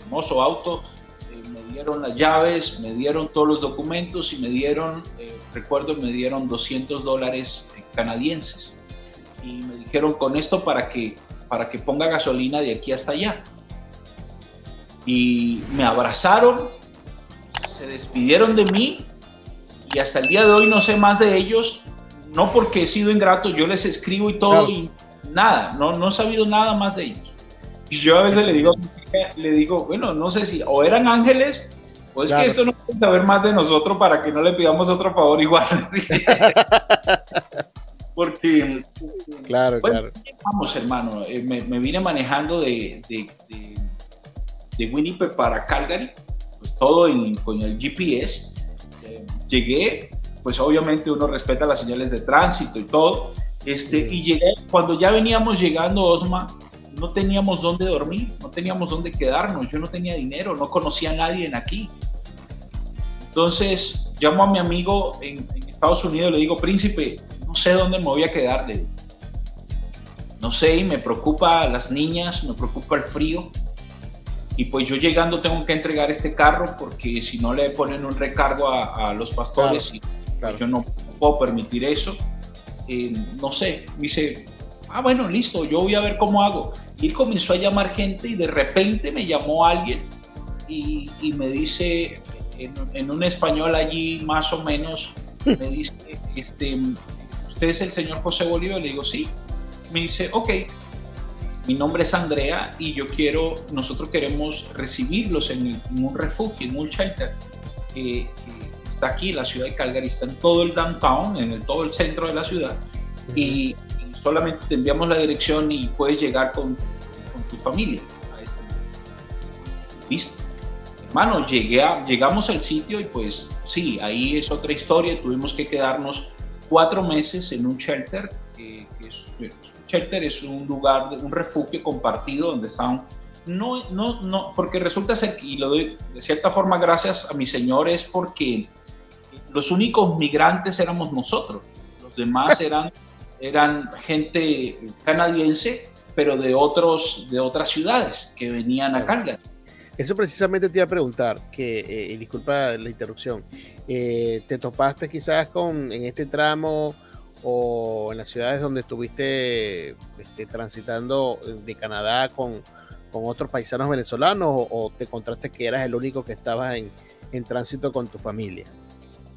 hermoso auto, eh, me dieron las llaves, me dieron todos los documentos y me dieron, eh, recuerdo, me dieron 200 dólares canadienses. Y me dijeron con esto para que, para que ponga gasolina de aquí hasta allá. Y me abrazaron, se despidieron de mí y hasta el día de hoy no sé más de ellos, no porque he sido ingrato, yo les escribo y todo y nada, no, no he sabido nada más de ellos. Y yo a veces le digo, le digo, bueno, no sé si o eran ángeles o es que esto no pueden saber más de nosotros para que no le pidamos otro favor igual. Porque, claro, claro. Vamos, hermano, eh, me, vine manejando de, de, de, Winnipeg para Calgary, pues todo con el GPS. Eh, llegué, pues obviamente uno respeta las señales de tránsito y todo, este, y llegué, cuando ya veníamos llegando, Osma, no teníamos dónde dormir, no teníamos dónde quedarnos, yo no tenía dinero, no conocía a nadie en aquí. Entonces llamo a mi amigo en, Estados Unidos le digo, príncipe, no sé dónde me voy a quedar. No sé, y me preocupa las niñas, me preocupa el frío. Y pues yo llegando tengo que entregar este carro porque si no le ponen un recargo a, los pastores y pues, yo no puedo permitir eso. Eh, no sé, dice, ah, bueno, listo, yo voy a ver cómo hago. Y él comenzó a llamar gente y de repente me llamó alguien y, me dice, en, un español allí más o menos, me dice, este, ¿usted es el señor José Bolívar? Le digo, sí. Me dice, ok, mi nombre es Andrea y yo quiero, nosotros queremos recibirlos en, un refugio, en un shelter que, está aquí en la ciudad de Calgary, está en todo el downtown, en el, todo el centro de la ciudad. Y, solamente te enviamos la dirección y puedes llegar con, con tu familia a este Listo. Hermano, llegué llegamos al sitio y pues sí, ahí es otra historia, tuvimos que quedarnos cuatro meses en un shelter, que es shelter es un lugar, un refugio compartido donde están, no, no, no, porque resulta ser, y lo doy de cierta forma gracias a mi Señor, es porque los únicos migrantes éramos nosotros, los demás eran, eran gente canadiense, pero de, otros, de otras ciudades que venían a cargar. Eso precisamente te iba a preguntar, que, eh, disculpa la interrupción, eh, ¿te topaste quizás con en este tramo o en las ciudades donde estuviste este, transitando de Canadá con, con, otros paisanos venezolanos o, te encontraste que eras el único que estaba en, en tránsito con tu familia?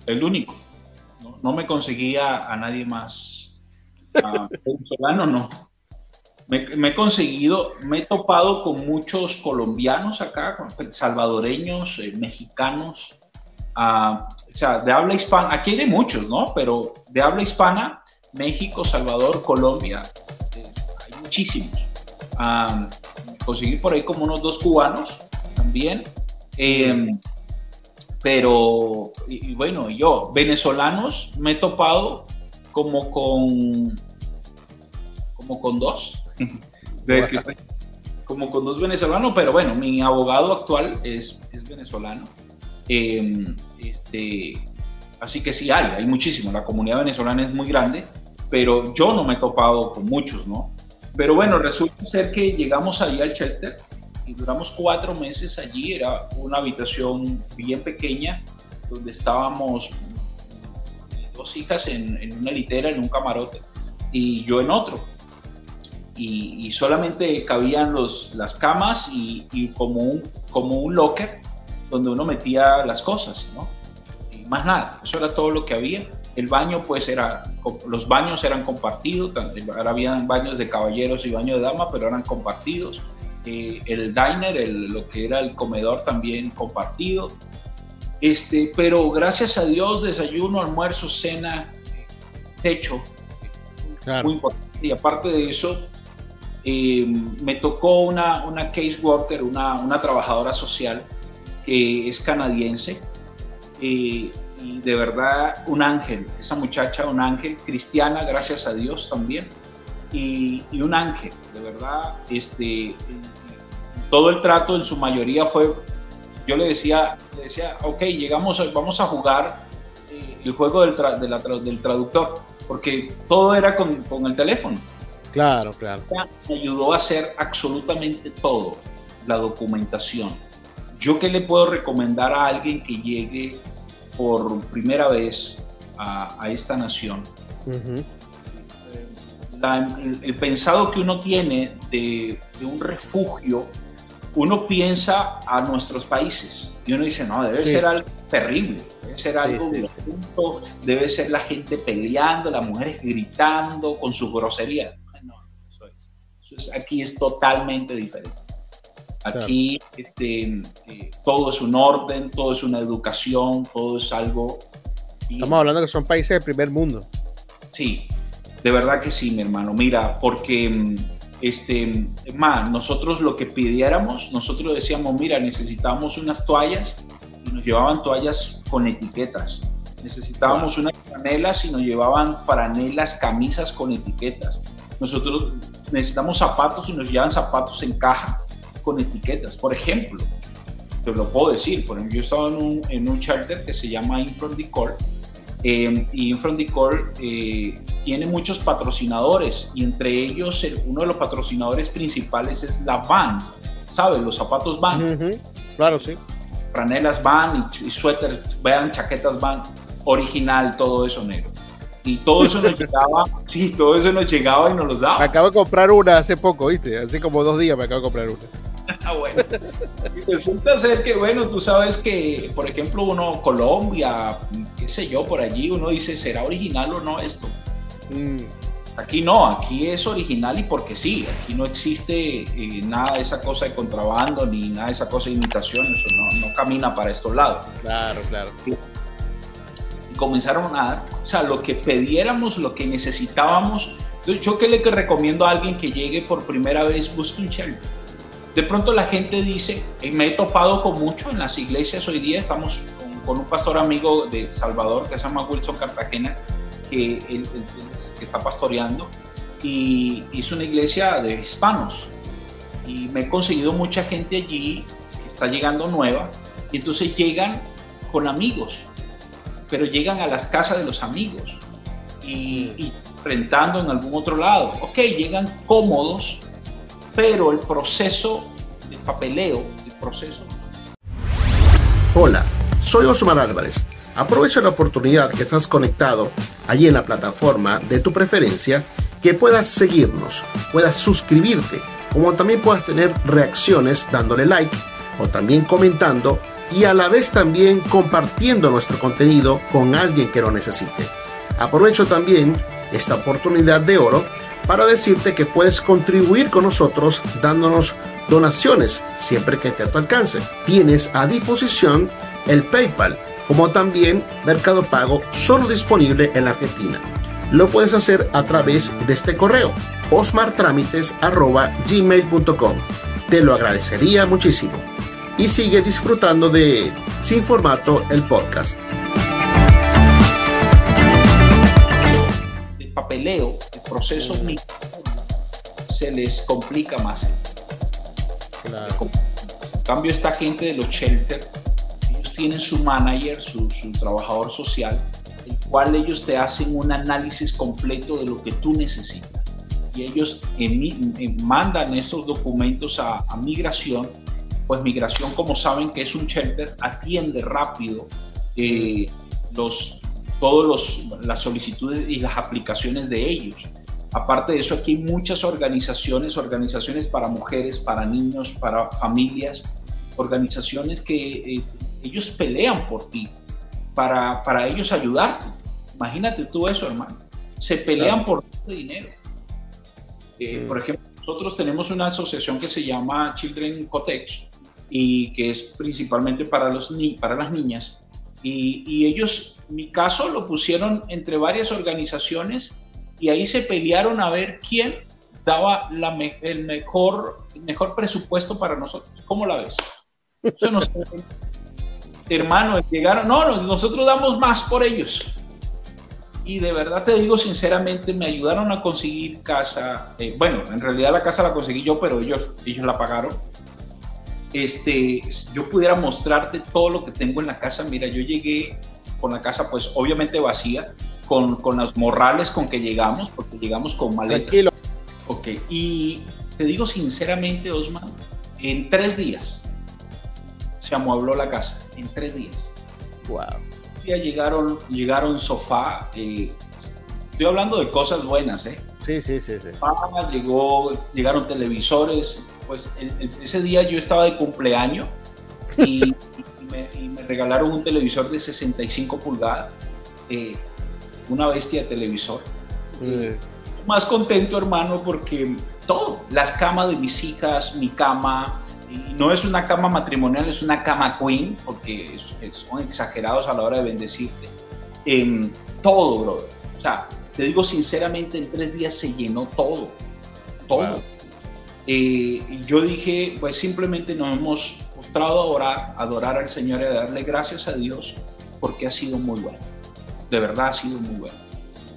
El único. No, me conseguía a nadie más venezolano, no. Me, he conseguido, me he topado con muchos colombianos acá, salvadoreños, eh, mexicanos, o sea, de habla hispana, aquí hay de muchos, ¿no? Pero de habla hispana, México, Salvador, Colombia, eh, hay muchísimos. conseguí por ahí como unos dos cubanos también. Em, pero, y, bueno, yo, venezolanos, me he topado como con, como con dos. como con dos venezolanos, pero bueno, mi abogado actual es, es venezolano. Em, este, así que sí hay, hay muchísimo. La comunidad venezolana es muy grande, pero yo no me he topado con muchos, ¿no? Pero bueno, resulta ser que llegamos ahí al shelter y duramos cuatro meses allí. Era una habitación bien pequeña donde estábamos dos hijas en, una litera, en un camarote, y yo en otro. Y, solamente cabían los, las camas y, y, como, un, como un locker donde uno metía las cosas, ¿no? Y más nada, eso era todo lo que había. El baño, pues era, los baños eran compartidos, ahora habían baños de caballeros y baños de dama, pero eran compartidos. Eh, el diner, el, lo que era el comedor también compartido. Este, pero gracias a Dios, desayuno, almuerzo, cena, techo, muy importante. Y aparte de eso, eh, me tocó una, una case worker, una, una trabajadora social, que es canadiense. Eh, y de verdad un ángel, esa muchacha un ángel, cristiana, gracias a Dios también, y, un ángel, de verdad, este, todo el trato en su mayoría fue, yo le decía, le decía, ok, llegamos, vamos a jugar eh, el juego del, del traductor, porque todo era con, con el teléfono. Claro, claro. Me ayudó a hacer absolutamente todo, la documentación ¿Yo qué le puedo recomendar a alguien que llegue por primera vez a, esta nación? el, pensado que uno tiene de, un refugio, uno piensa a nuestros países y uno dice, no, debe ser algo terrible, debe ser algo debe ser la gente peleando, las mujeres gritando con su grosería. No, eso es, aquí es totalmente diferente. Aquí este, eh, todo es un orden, todo es una educación, todo es algo... Estamos hablando que son países del primer mundo. Sí, de verdad que sí, mi hermano. Mira, porque mm, este, más, nosotros lo que pidiéramos, nosotros decíamos, mira, necesitamos unas toallas y nos llevaban toallas con etiquetas. Necesitábamos unas franelas y nos llevaban franelas, camisas con etiquetas. Nosotros necesitamos zapatos y nos llevan zapatos en caja con etiquetas. Por ejemplo, te lo puedo decir, por ejemplo, yo estaba en un, en un charter que se llama Infront Decor eh, y Infront Decor eh, tiene muchos patrocinadores y entre ellos uno de los patrocinadores principales es la Band. ¿sabes? Los zapatos van. Claro, sí. Franelas van y, suéteres, vean, chaquetas van, original, todo eso negro. Y todo eso nos llegaba, sí, todo eso nos llegaba y nos los daba. Me acabo de comprar una hace poco, ¿viste? Hace como dos días me acabo de comprar una. ah, bueno. Y resulta ser que, bueno, tú sabes que, por ejemplo, uno, Colombia, qué sé yo, por allí, uno dice, ¿será original o no esto? Mm. Aquí no, aquí es original y porque sí, aquí no existe eh, nada de esa cosa de contrabando ni nada de esa cosa de imitación, eso no, no camina para estos lados. Claro, claro. Y comenzaron a dar, o sea, lo que pidiéramos, lo que necesitábamos. Entonces, yo que le recomiendo a alguien que llegue por primera vez, busque un shelter. De pronto la gente dice, y me he topado con mucho en las iglesias hoy día, estamos con, un pastor amigo de Salvador que se llama Wilson Cartagena, que está pastoreando y es una iglesia de hispanos. Y me he conseguido mucha gente allí que está llegando nueva y entonces llegan con amigos, pero llegan a las casas de los amigos y, y rentando en algún otro lado. Ok, llegan cómodos, pero el proceso de papeleo, el proceso... Hola, soy Osmar Álvarez Aprovecha la oportunidad que estás conectado allí en la plataforma de tu preferencia, que puedas seguirnos, puedas suscribirte, como también puedas tener reacciones dándole like o también comentando y a la vez también compartiendo nuestro contenido con alguien que lo necesite. Aprovecho también esta oportunidad de oro para decirte que puedes contribuir con nosotros dándonos donaciones siempre que esté a tu alcance. Tienes a disposición el PayPal como también Mercado Pago solo disponible en la Argentina. Lo puedes hacer a través de este correo osmartramites.gmail.com Te lo agradecería muchísimo. Y sigue disfrutando de Sin Formato, el podcast. Papeleo, el proceso se les complica más. En cambio, esta gente de los shelter tienen su manager, su, trabajador social, el cual ellos te hacen un análisis completo de lo que tú necesitas. Y ellos mandan esos documentos a, migración, pues migración, como saben que es un shelter, atiende rápido eh, los, todas las solicitudes y las aplicaciones de ellos. Aparte de eso, aquí hay muchas organizaciones, organizaciones para mujeres, para niños, para familias, organizaciones que eh, ellos pelean por ti para, para ellos ayudarte. Imagínate tú eso, hermano. Se pelean por tu dinero. Eh, por ejemplo, nosotros tenemos una asociación que se llama Children Cotech y que es principalmente para, los ni para las niñas. Y, y, ellos, mi caso, lo pusieron entre varias organizaciones y ahí se pelearon a ver quién daba la el, mejor, el mejor presupuesto para nosotros. ¿Cómo la ves? Eso no hermanos, llegaron, no, nosotros damos más por ellos. Y de verdad te digo sinceramente, me ayudaron a conseguir casa. Eh, bueno, en realidad la casa la conseguí yo, pero ellos, ellos la pagaron. Este, yo pudiera mostrarte todo lo que tengo en la casa. Mira, yo llegué con la casa, pues obviamente vacía, con, con las morrales con que llegamos, porque llegamos con maletas. Tranquilo. Ok, y te digo sinceramente, Osman, en tres días se amuebló la casa en tres días. Wow. Ya llegaron, llegaron sofá. Eh, estoy hablando de cosas buenas, ¿eh? Sí, sí, sí. sí. llegó, llegaron televisores. Pues ese día yo estaba de cumpleaños y, me, regalaron un televisor de 65 pulgadas. Eh, una bestia de televisor. Más contento, hermano, porque todo, las camas de mis hijas, mi cama, no es una cama matrimonial, es una cama queen, porque son exagerados a la hora de bendecirte. en todo, brother. O sea, te digo sinceramente, en tres días se llenó todo. Todo. Eh, yo dije, pues simplemente nos hemos mostrado a orar, adorar al Señor y a darle gracias a Dios porque ha sido muy bueno. De verdad ha sido muy bueno.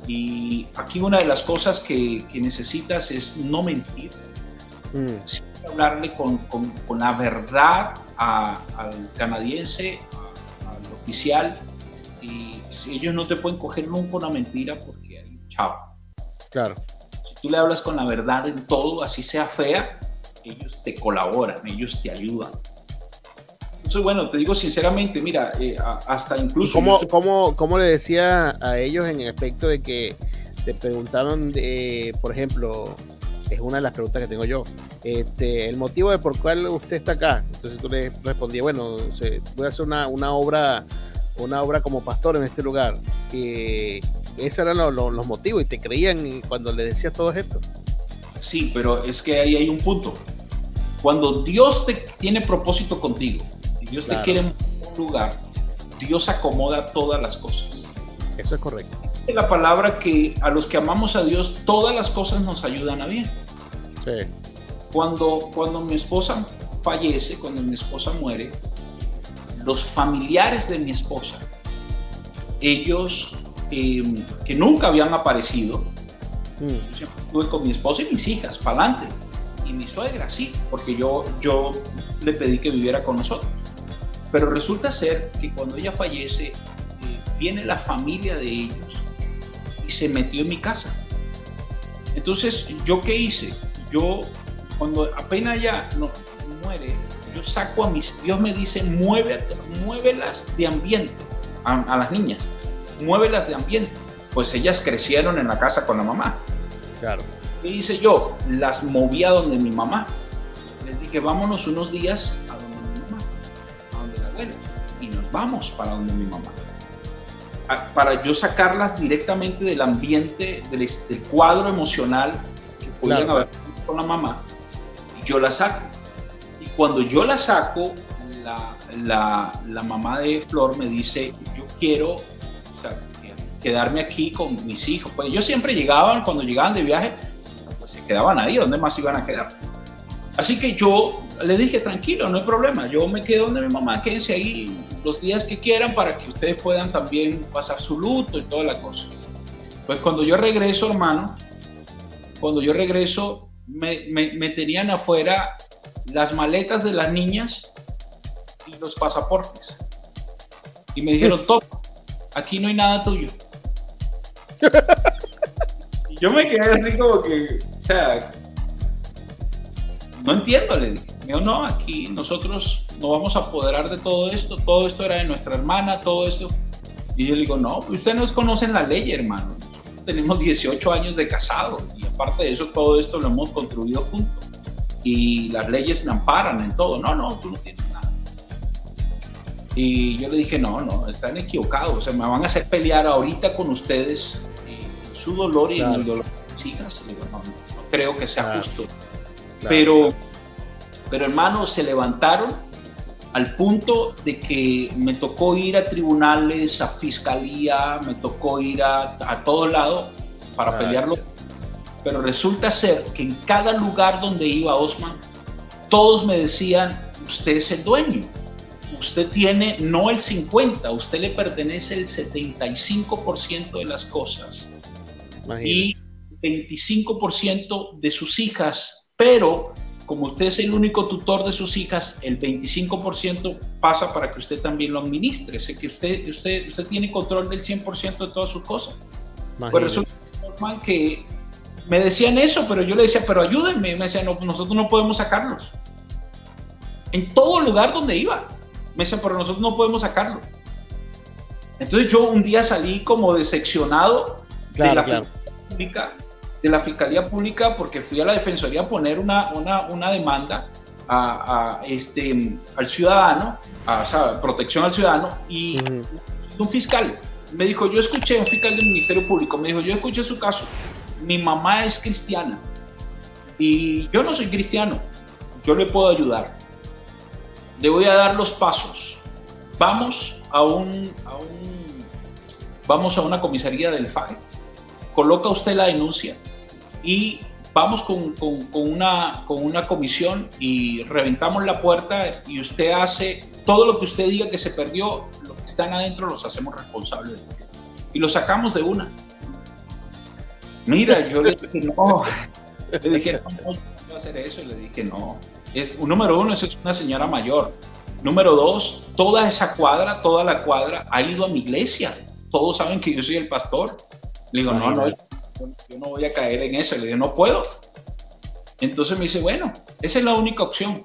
Y aquí una de las cosas que, necesitas es no mentir. Mm hablarle con, con, con la verdad al canadiense, al oficial, y si ellos no te pueden coger nunca una mentira porque hay un chavo. Claro. Si tú le hablas con la verdad en todo, así sea fea, ellos te colaboran, ellos te ayudan. Entonces, bueno, te digo sinceramente, mira, eh, hasta incluso... ¿Cómo, cómo, cómo, le decía a ellos en el aspecto de que te preguntaron, de, por ejemplo, es una de las preguntas que tengo yo, este, el motivo de por cuál usted está acá? Entonces tú le respondías, bueno, voy a hacer una, una obra una obra como pastor en este lugar. Y esos eran los motivos y te creían cuando le decías todo esto. Sí, pero es que ahí hay un punto. Cuando Dios te tiene propósito contigo Dios te quiere en un lugar, Dios acomoda todas las cosas. Eso es correcto. Es la palabra que a los que amamos a Dios, todas las cosas nos ayudan a bien. Sí. Cuando, cuando mi esposa fallece, cuando mi esposa muere, los familiares de mi esposa, ellos em, que nunca habían aparecido, mm. yo siempre estuve con mi esposa y mis hijas, para adelante, y mi suegra, sí, porque yo, yo le pedí que viviera con nosotros. Pero resulta ser que cuando ella fallece, eh, viene la familia de ellos y se metió en mi casa. Entonces, ¿yo qué hice? Yo, cuando apenas ella no, muere, yo saco a mis, Dios me dice, mueve, muévelas de ambiente a, las niñas, muévelas de ambiente. Pues ellas crecieron en la casa con la mamá. Claro. ¿Qué hice yo? Las moví a donde mi mamá. Les dije, vámonos unos días la. Y nos vamos para donde mi mamá. Para yo sacarlas directamente del ambiente, del, cuadro emocional que podían haber con la mamá. Y yo las saco cuando yo la saco, la, mamá de Flor me dice, yo quiero quedarme aquí con mis hijos. Pues ellos siempre llegaban, cuando llegaban de viaje, pues se quedaban ahí, ¿dónde más iban a quedar? Así que yo le dije, tranquilo, no hay problema, yo me quedo donde mi mamá, quédense ahí los días que quieran para que ustedes puedan también pasar su luto y toda la cosa. Pues cuando yo regreso, hermano, cuando yo regreso, me, me tenían afuera las maletas de las niñas y los pasaportes. Y me dijeron, top, aquí no hay nada tuyo. y yo me quedé así como que, o sea, no entiendo, le dije. Me dijo, no, aquí nosotros no vamos a apoderar de todo esto, todo esto era de nuestra hermana, todo eso. Y yo le digo, no, pues ustedes no conocen la ley, hermano. tenemos 18 años de casado y aparte de eso, todo esto lo hemos construido juntos y las leyes me amparan en todo. No, no, tú no tienes nada. Y yo le dije, no, no, están equivocados. O sea, me van a hacer pelear ahorita con ustedes en su dolor y en el dolor de mis hijas. digo, no, no, creo que sea justo. Pero, pero hermanos, se levantaron al punto de que me tocó ir a tribunales, a fiscalía, me tocó ir a, a todo lado para pelearlo. Pero resulta ser que en cada lugar donde iba Osman, todos me decían, usted es el dueño, usted tiene no el 50, usted le pertenece el 75% de las cosas y 25% de sus hijas, pero como usted es el único tutor de sus hijas, el 25% pasa para que usted también lo administre, sé que usted, usted, usted tiene control del 100% de todas sus cosas. Pues resulta que me decían eso, pero yo le decía, pero ayúdenme. Me decían, no, nosotros no podemos sacarlos. En todo lugar donde iba. Me decían, pero nosotros no podemos sacarlo. Entonces yo un día salí como decepcionado de, la Pública, de la Fiscalía Pública porque fui a la Defensoría a poner una, una, demanda a, este, al ciudadano, a protección al ciudadano, y un fiscal me dijo, yo escuché, un fiscal del Ministerio Público, me dijo, yo escuché su caso, mi mamá es cristiana y yo no soy cristiano, yo le puedo ayudar. Le voy a dar los pasos. Vamos a un, vamos a una comisaría del FAE, coloca usted la denuncia y vamos con, una, con una comisión y reventamos la puerta y usted hace todo lo que usted diga que se perdió, los que están adentro los hacemos responsables y lo sacamos de una. Mira, yo le dije, no. Le dije, no, no voy a hacer eso. Y le dije, no. Es, número uno, es una señora mayor. Número dos, toda esa cuadra, toda la cuadra ha ido a mi iglesia. Todos saben que yo soy el pastor. Le digo, no, no, yo no voy a caer en eso. Le digo, no puedo. Entonces me dice, bueno, esa es la única opción.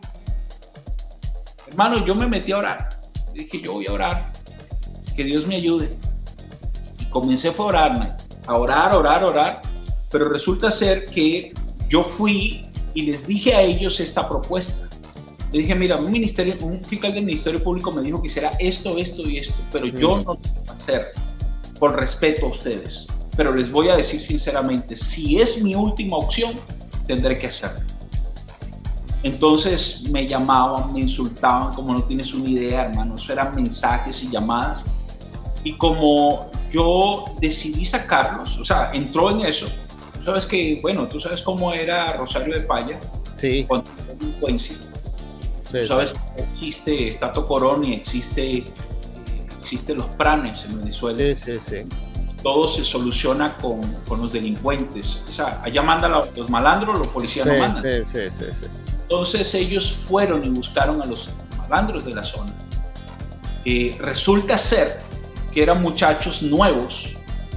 Hermano, yo me metí a orar. Dije, yo voy a orar. Que Dios me ayude. Y comencé a orarme, a orar, orar, orar. Pero resulta ser que yo fui y les dije a ellos esta propuesta. Le dije, mira, un, ministerio, un fiscal del Ministerio Público me dijo que hiciera esto, esto y esto, pero yo no lo voy a hacer por respeto a ustedes. Pero les voy a decir sinceramente, si es mi última opción, tendré que hacerlo. Entonces me llamaban, me insultaban, como no tienes una idea, hermano. Eso eran mensajes y llamadas. Y como yo decidí sacarlos, o sea, entró en eso. Tú sabes que, bueno, tú sabes cómo era Rosario de Paya. Sí. Cuando delincuencia. Sí, tú sabes que existe Estato Coroni, existe, eh, existe los pranes en Venezuela. Sí, sí, sí todo se soluciona con, con, los delincuentes. O sea, allá mandan los malandros, los policías sí, no mandan. Sí, sí, sí, sí. Entonces ellos fueron y buscaron a los malandros de la zona. Eh, resulta ser que eran muchachos nuevos,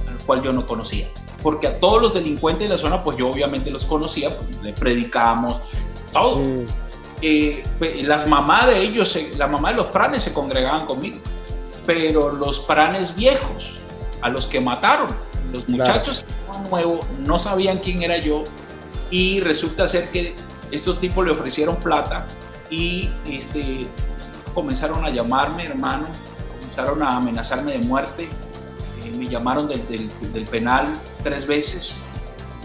al cual yo no conocía. Porque a todos los delincuentes de la zona, pues yo obviamente los conocía, pues, le predicamos, todo. Eh, las mamás de ellos, la mamá de los pranes se congregaban conmigo, pero los pranes viejos, a los que mataron. Los muchachos claro. nuevos no sabían quién era yo y resulta ser que estos tipos le ofrecieron plata y este, comenzaron a llamarme hermano, comenzaron a amenazarme de muerte, eh, me llamaron del, del, del, penal tres veces.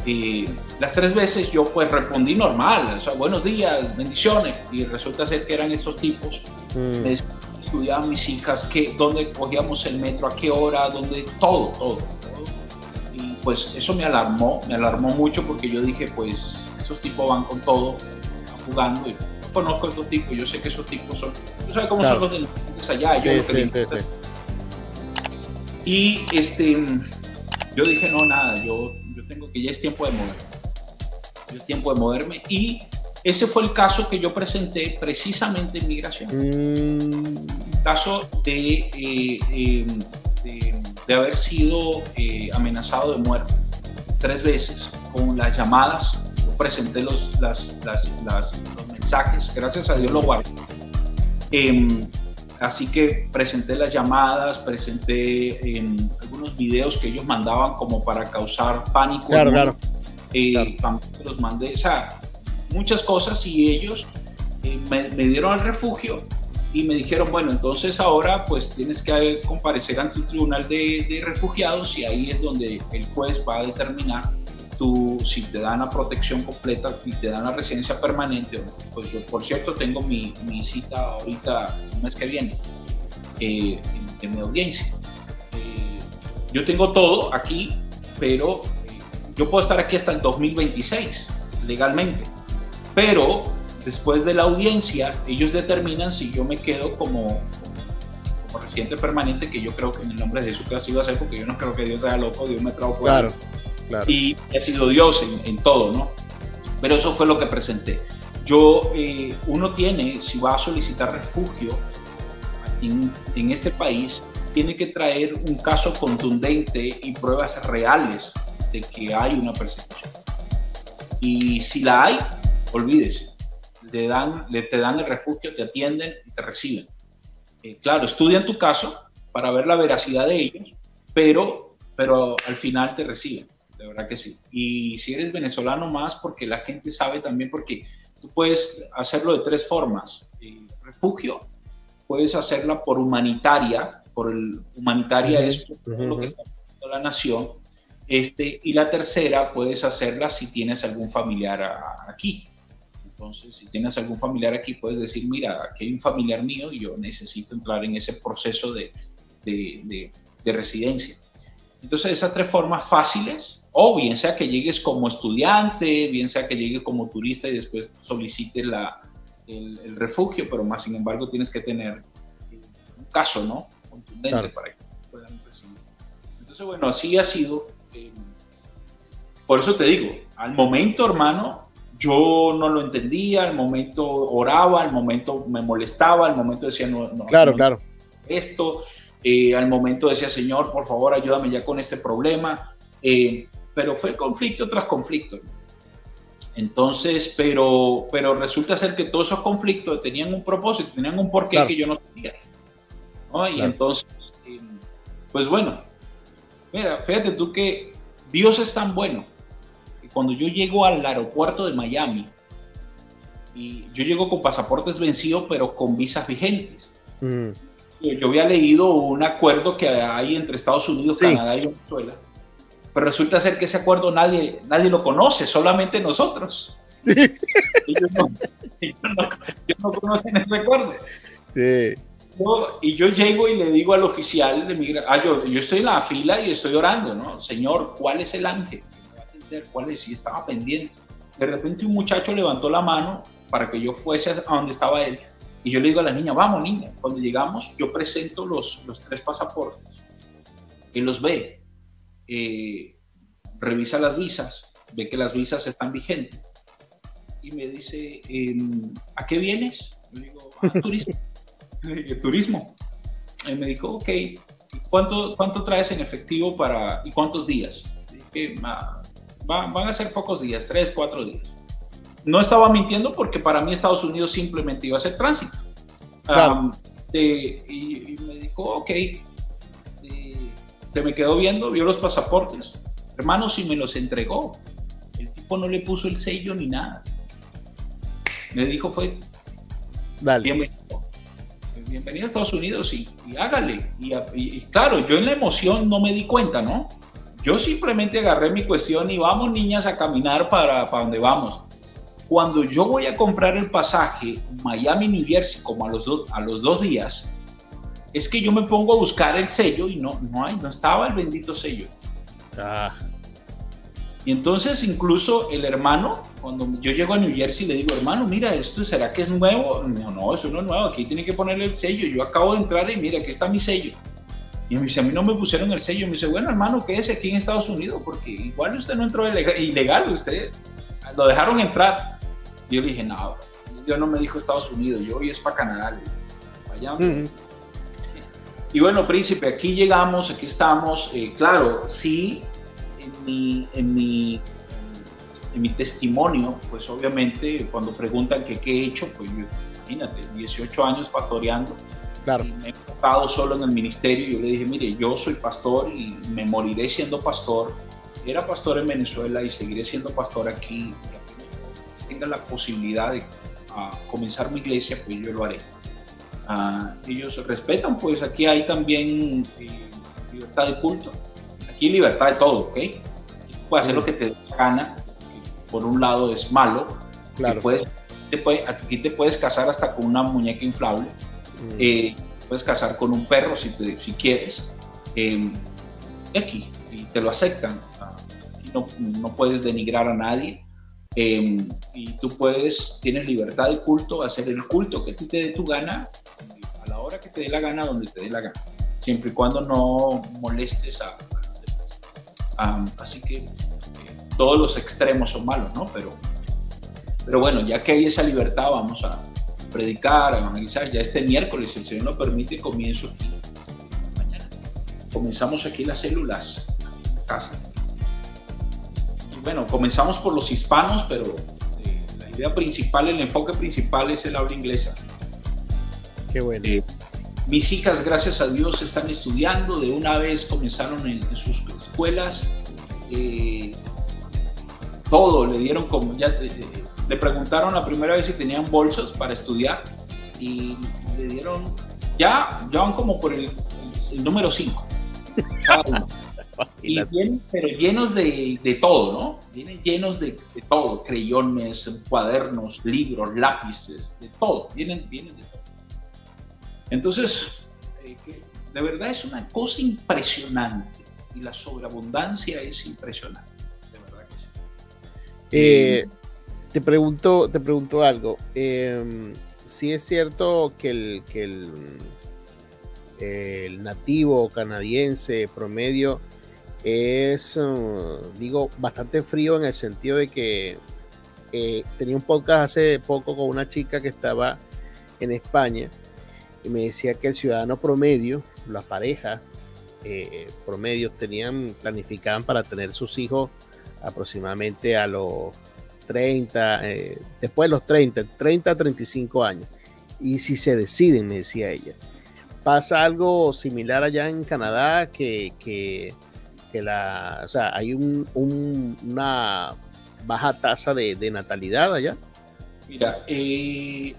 Eh, las tres veces yo pues respondí normal, o sea, buenos días, bendiciones, y resulta ser que eran estos tipos. Mm. Me estudiaban mis hijas, que, dónde cogíamos el metro, a qué hora, dónde, todo, todo, todo. Y pues eso me alarmó, me alarmó mucho porque yo dije, pues esos tipos van con todo, jugando. Y no conozco a estos tipos, yo sé que esos tipos son, yo sé cómo claro. son los delincuentes allá, yo sí, lo que sí, sí, Y este, yo dije, no, nada, yo, yo tengo que ya es tiempo de moverme. Ya es tiempo de moverme y ese fue el caso que yo presenté precisamente en migración. Mm. Caso de, eh, eh, de, de, haber sido eh, amenazado de muerte tres veces con las llamadas. Yo presenté los, las, las, las, los mensajes, gracias a Dios lo guardé. Em, así que presenté las llamadas, presenté algunos videos que ellos mandaban como para causar pánico. Claro, claro. claro. También los mandé, o sea, muchas cosas y ellos eh, me, dieron el refugio y me dijeron, bueno, entonces ahora pues tienes que comparecer ante un tribunal de, refugiados y ahí es donde el juez va a determinar tú, si te dan la protección completa y te dan la residencia permanente. Pues yo, por cierto, tengo mi, cita ahorita, el mes que viene, eh, en, en, mi audiencia. Eh, yo tengo todo aquí, pero yo puedo estar aquí hasta el 2026, legalmente pero después de la audiencia ellos determinan si yo me quedo como, como residente permanente, que yo creo que en el nombre de que así va a ser, porque yo no creo que Dios sea loco, Dios me trajo fuera. Claro, claro. Y ha sido Dios en, en, todo, ¿no? Pero eso fue lo que presenté. Yo, eh, uno tiene, si va a solicitar refugio en, en este país, tiene que traer un caso contundente y pruebas reales de que hay una persecución. Y si la hay, olvídese, le dan, le, te dan el refugio, te atienden y te reciben. Eh, claro, estudian tu caso para ver la veracidad de ellos, pero, pero al final te reciben, de verdad que sí. Y si eres venezolano más, porque la gente sabe también, porque tú puedes hacerlo de tres formas. Eh, refugio, puedes hacerla por humanitaria, por el humanitaria uh -huh, es por lo que está haciendo la nación, este, y la tercera puedes hacerla si tienes algún familiar a, aquí. Entonces, si tienes algún familiar aquí, puedes decir, mira, aquí hay un familiar mío y yo necesito entrar en ese proceso de, de, de, de residencia. Entonces, esas tres formas fáciles, o bien sea que llegues como estudiante, bien sea que llegues como turista y después solicites la, el, el, refugio, pero más sin embargo tienes que tener un caso, ¿no? Contundente claro. para que puedan recibir. Entonces, bueno, así ha sido. Eh, por eso te digo, al momento, hermano, yo no lo entendía, al momento oraba, al momento me molestaba, al momento decía, no, no claro, no, claro. esto, eh, al momento decía, Señor, por favor, ayúdame ya con este problema, eh, pero fue conflicto tras conflicto. Entonces, pero, pero resulta ser que todos esos conflictos tenían un propósito, tenían un porqué que yo no sabía. Y entonces, eh, pues bueno, mira, fíjate tú que Dios es tan bueno cuando yo llego al aeropuerto de Miami, y yo llego con pasaportes vencidos, pero con visas vigentes. Mm. Yo había leído un acuerdo que hay entre Estados Unidos, Canadá y Venezuela, pero resulta ser que ese acuerdo nadie, nadie lo conoce, solamente nosotros. ellos, no, no, conocen ese acuerdo. y yo llego y le digo al oficial de migración, ah, yo, yo estoy en la fila y estoy orando, ¿no? Señor, ¿cuál es el ángel? ¿Cuál es? Y estaba pendiente. De repente un muchacho levantó la mano para que yo fuese a donde estaba él. Y yo le digo a la niña, vamos niña, cuando llegamos yo presento los, los tres pasaportes. Él los ve, eh, revisa las visas, ve que las visas están vigentes. Y me dice, em, ¿a qué vienes? Yo digo, a turismo. turismo. Y me dijo, ok, ¿cuánto, ¿cuánto traes en efectivo para, y cuántos días? Dije, van a ser pocos días, tres, cuatro días no estaba mintiendo porque para mí Estados Unidos simplemente iba a ser tránsito. y, me dijo, ok, se me quedó viendo, vio los pasaportes, hermanos, y me los entregó. El tipo no le puso el sello ni nada. Me dijo, fue, bienvenido, bienvenido a Estados Unidos y, hágale. Y, y, claro, yo en la emoción no me di cuenta, ¿no? Yo simplemente agarré mi cuestión y vamos niñas a caminar para, para donde vamos cuando yo voy a comprar el pasaje Miami-New Jersey como a los, a los dos días, es que yo me pongo a buscar el sello y no, no hay, no estaba el bendito sello. Ah. Y entonces incluso el hermano, cuando yo llego a New Jersey, le digo, hermano, mira, esto será que es nuevo. No, no, eso no es nuevo, aquí tiene que ponerle el sello. Yo acabo de entrar y mira, aquí está mi sello. Y me dice, a mí no me pusieron el sello. Me dice, bueno, hermano, quédese aquí en Estados Unidos, porque igual usted no entró ilegal, usted lo dejaron entrar. Yo le dije, no, yo no me dijo Estados Unidos, yo hoy es para Canadá. Y bueno, príncipe, aquí llegamos, aquí estamos. Eh, claro, sí, en mi, en, mi, en mi testimonio, pues obviamente cuando preguntan que qué he hecho, pues yo, imagínate, 18 años pastoreando. Claro. Y me he enfocado solo en el ministerio. Yo le dije, mire, yo soy pastor y me moriré siendo pastor. Era pastor en Venezuela y seguiré siendo pastor aquí tenga la posibilidad de ah, comenzar mi iglesia, pues yo lo haré. Ah, ellos respetan, pues aquí hay también eh, libertad de culto, aquí hay libertad de todo, ¿ok? puedes hacer lo que te dé la gana, por un lado es malo, claro. puedes, te aquí te puedes casar hasta con una muñeca inflable, eh, puedes casar con un perro si, si quieres, eh, aquí, y te lo aceptan, no, no puedes denigrar a nadie, Em, y tú puedes, tienes libertad de culto, hacer el culto que te dé tu gana, a la hora que te dé la gana, donde te dé la gana, siempre y cuando no molestes a, los demás. así que eh, todos los extremos son malos, ¿no? Pero, pero bueno, ya que hay esa libertad, vamos a predicar, evangelizar. Ya este miércoles, si el Señor nos permite, comienzo aquí. Mañana. Comenzamos aquí las células casa bueno, comenzamos por los hispanos, pero eh, la idea principal, el enfoque principal es el habla inglesa. Qué bueno. Eh, mis hijas, gracias a Dios, están estudiando, de una vez comenzaron en, sus escuelas. Eh, todo, le dieron como, ya le preguntaron la primera vez si tenían bolsas para estudiar y le dieron, ya, ya van como por el, número 5. Y vienen, pero llenos de, de, todo, ¿no? Vienen llenos de, de, todo, creyones, cuadernos, libros, lápices, de todo, vienen, vienen de todo. Entonces, eh, de verdad es una cosa impresionante y la sobreabundancia es impresionante, de verdad que sí. Eh, te, pregunto, te pregunto algo. Eh, si es cierto que el, que el, nativo canadiense promedio es, uh, digo, bastante frío en el sentido de que eh, tenía un podcast hace poco con una chica que estaba en España y me decía que el ciudadano promedio, las parejas eh, promedios tenían, planificaban para tener sus hijos aproximadamente a los 30, eh, después de los 30, 30 a 35 años. Y si se deciden, me decía ella. Pasa algo similar allá en Canadá que, que, la, o sea, hay un, una baja tasa de, de natalidad allá. Mira, eh,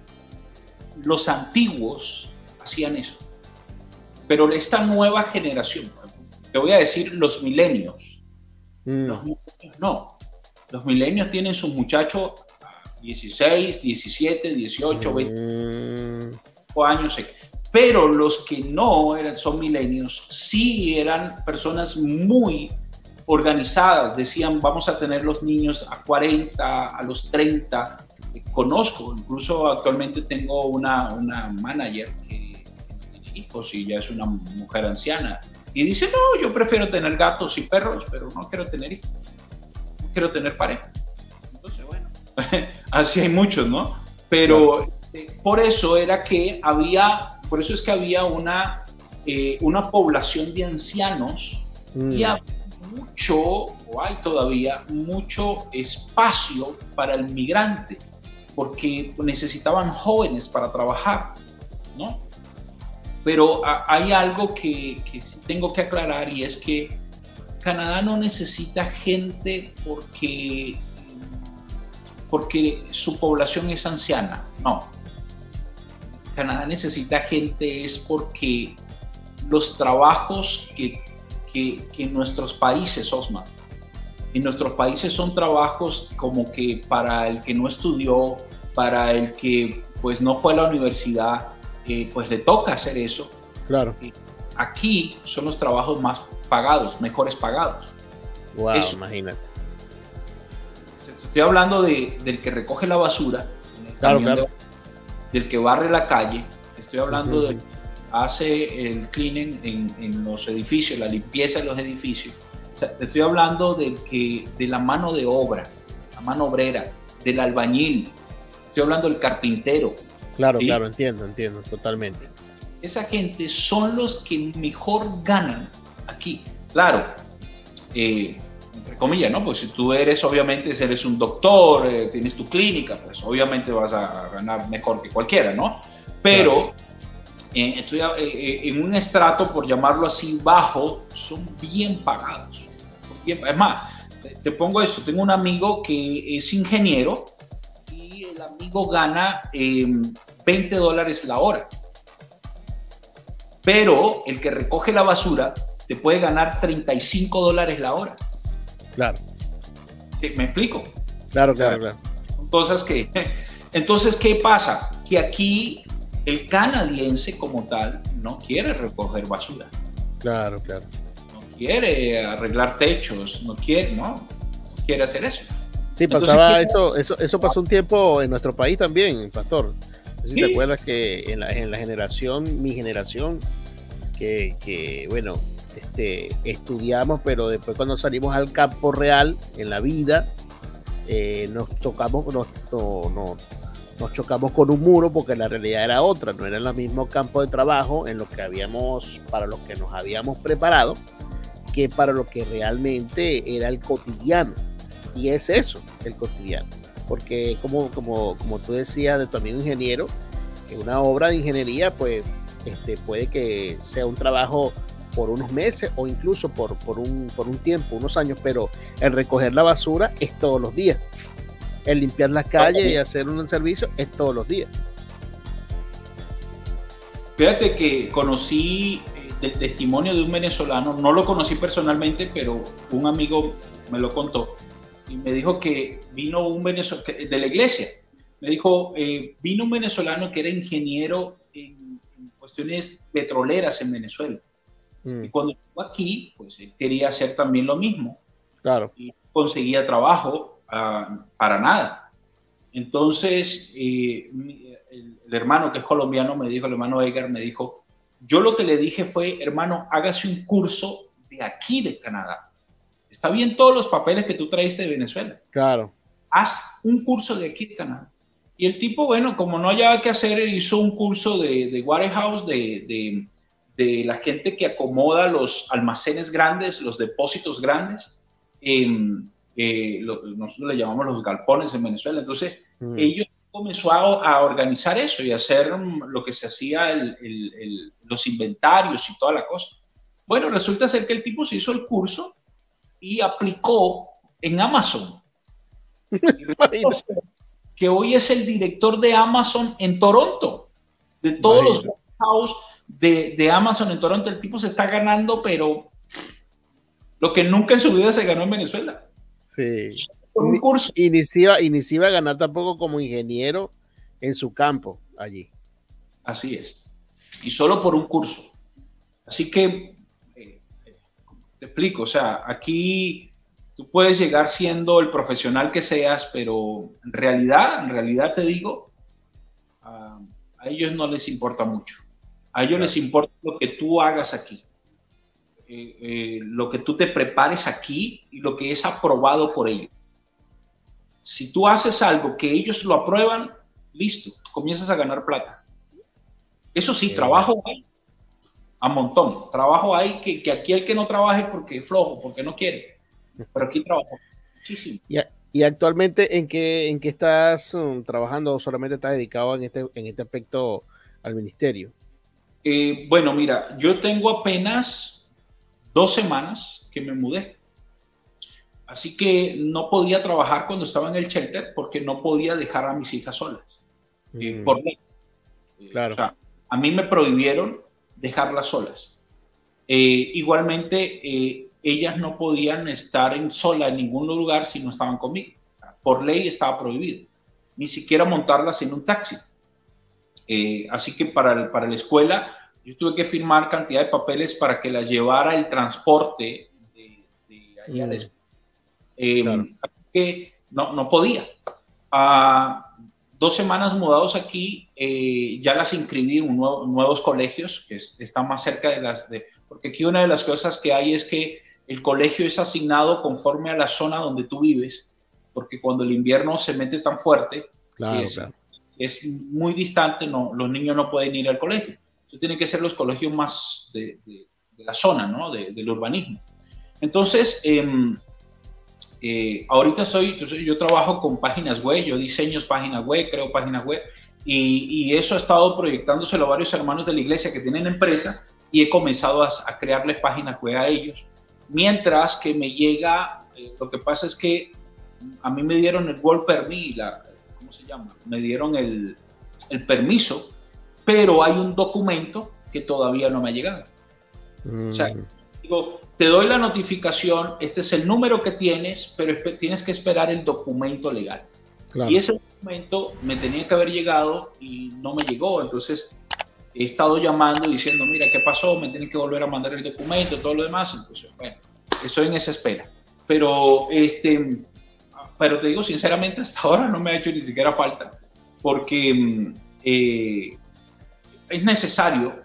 los antiguos hacían eso, pero esta nueva generación, te voy a decir los milenios, mm. los milenios no, los milenios tienen sus muchachos 16, 17, 18, 20 años, pero los que no eran, son milenios, sí eran personas muy organizadas, decían vamos a tener los niños a 40, a los 30, conozco, incluso actualmente tengo una, una manager que, tiene hijos y ya es una mujer anciana. Y dice, no, yo prefiero tener gatos y perros, pero no quiero tener hijos. Quiero tener pareja. Entonces, bueno, así hay muchos, ¿no? Pero eh, por eso era que había, por eso es que había una, eh, una población de ancianos y había mm. mucho, o hay todavía, mucho espacio para el migrante porque necesitaban jóvenes para trabajar, ¿no? Pero hay algo que, que tengo que aclarar y es que Canadá no necesita gente porque, porque su población es anciana, no. Canadá necesita gente es porque los trabajos que, que, que en nuestros países, Osman, en nuestros países son trabajos como que para el que no estudió, para el que pues no fue a la universidad, eh, pues le toca hacer eso. Claro. Aquí son los trabajos más pagados, mejores pagados. Wow, imagínate. Estoy hablando de, del que recoge la basura, claro, claro. del que barre la calle, estoy hablando de hace el cleaning en, en, los edificios, la limpieza de los edificios, te estoy hablando de, que, de la mano de obra, la mano obrera, del albañil, estoy hablando del carpintero. Claro, claro, entiendo, entiendo, totalmente. Esa gente son los que mejor ganan aquí. Claro, eh, entre comillas, ¿no? Pues si tú eres, obviamente, si eres un doctor, eh, tienes tu clínica, pues obviamente vas a ganar mejor que cualquiera, ¿no? Pero eh, estoy, en un estrato, por llamarlo así, bajo, son bien pagados. Es más, te pongo esto, tengo un amigo que es ingeniero y el amigo gana 20 em, dólares la hora. Pero el que recoge la basura te puede ganar 35 dólares la hora. Claro. ¿Me explico? Claro, claro, claro. Entonces, ¿qué? Entonces, ¿qué pasa? Que aquí el canadiense como tal no quiere recoger basura. Claro, claro quiere arreglar techos, no quiere, ¿no? quiere hacer eso. Sí, pasaba eso, eso, eso pasó un tiempo en nuestro país también, Pastor. No sé si te acuerdas que en la, en la, generación, mi generación, que, que, bueno, este, estudiamos, pero después cuando salimos al campo real, en la vida, eh, nos tocamos, nos, no, nos chocamos con un muro porque la realidad era otra, no era el mismo campo de trabajo en lo que habíamos, para los que nos habíamos preparado que para lo que realmente era el cotidiano. Y es eso, el cotidiano. Porque como, como, como tú decías de tu amigo ingeniero, que una obra de ingeniería pues este, puede que sea un trabajo por unos meses o incluso por, por, un, por un tiempo, unos años, pero el recoger la basura es todos los días. El limpiar la calle y hacer un servicio es todos los días. Fíjate que conocí del testimonio de un venezolano, no lo conocí personalmente, pero un amigo me lo contó y me dijo que vino un venezolano de la iglesia, me dijo, eh, vino un venezolano que era ingeniero en, cuestiones petroleras en Venezuela. Mm. Y cuando llegó aquí, pues él quería hacer también lo mismo. Claro. Y conseguía trabajo ah, para nada. Entonces, eh, el, el, hermano que es colombiano me dijo, el hermano Edgar me dijo, yo lo que le dije fue, hermano, hágase un curso de aquí de Canadá. Está bien todos los papeles que tú traiste de Venezuela. Claro. Haz un curso de aquí de Canadá. Y el tipo, bueno, como no había que hacer, hizo un curso de, de Warehouse, de, de, de, la gente que acomoda los almacenes grandes, los depósitos grandes. Eh, nosotros le llamamos los galpones en Venezuela. Entonces, mm. ellos comenzó a, organizar eso y hacer lo que se hacía, los inventarios y toda la cosa. Bueno, resulta ser que el tipo se hizo el curso y aplicó en Amazon. que hoy es el director de Amazon en Toronto, de todos los house de, de Amazon en Toronto. El tipo se está ganando, pero lo que nunca en su vida se ganó en Venezuela. Sí. un curso. Y ni a ganar tampoco como ingeniero en su campo allí. Así es. Y solo por un curso. Así que, eh, te explico, o sea, aquí tú puedes llegar siendo el profesional que seas, pero en realidad, en realidad te digo, a ellos no les importa mucho. A ellos les importa lo que tú hagas aquí. Eh, eh, lo que tú te prepares aquí y lo que es aprobado por ellos. Si tú haces algo que ellos lo aprueban, listo, comienzas a ganar plata. Eso sí, trabajo hay a montón. Trabajo hay que, que, aquí el que no trabaje porque es flojo, porque no quiere. Pero aquí trabajo muchísimo. ¿Y, actualmente en qué, en qué estás um, trabajando o solamente estás dedicado en este, en este aspecto al ministerio? Eh, bueno, mira, yo tengo apenas dos semanas que me mudé. Así que no podía trabajar cuando estaba en el shelter porque no podía dejar a mis hijas solas. Eh, mm. por ley. Eh, claro. O sea, a mí me prohibieron dejarlas solas. Eh, igualmente, ellas no podían estar en sola en ningún lugar si no estaban conmigo. Por ley estaba prohibido. Ni siquiera montarlas en un taxi. Así que para, para la escuela yo tuve que firmar cantidad de papeles para que la llevara el transporte de, allá mm. em, que no, no podía. A dos semanas mudados aquí, eh, ya las inscribí en nuevos colegios que están más cerca de las de... Porque aquí una de las cosas que hay es que el colegio es asignado conforme a la zona donde tú vives, porque cuando el invierno se mete tan fuerte, es, es, muy distante, no, los niños no pueden ir al colegio tiene que ser los colegios más de, la zona, ¿no? del urbanismo. Entonces, em, eh, ahorita soy, yo, trabajo con páginas web, yo diseño páginas web, creo páginas web, y, eso ha estado proyectándoselo a varios hermanos de la iglesia que tienen empresa y he comenzado a, crearles páginas web a ellos. Mientras que me llega, eh, lo que pasa es que a mí me dieron el World Permit, la, ¿cómo se llama? Me dieron el, el permiso pero hay un documento que todavía no me ha llegado. O sea, mm. digo, te doy la notificación, este es el número que tienes, pero tienes que esperar el documento legal. Y ese documento me tenía que haber llegado y no me llegó. Entonces he estado llamando diciendo, mira, ¿qué pasó? Me tienen que volver a mandar el documento, todo lo demás. Entonces, bueno, estoy en esa espera. Pero, este, pero te digo sinceramente, hasta ahora no me ha hecho ni siquiera falta, porque mm, eh, es necesario,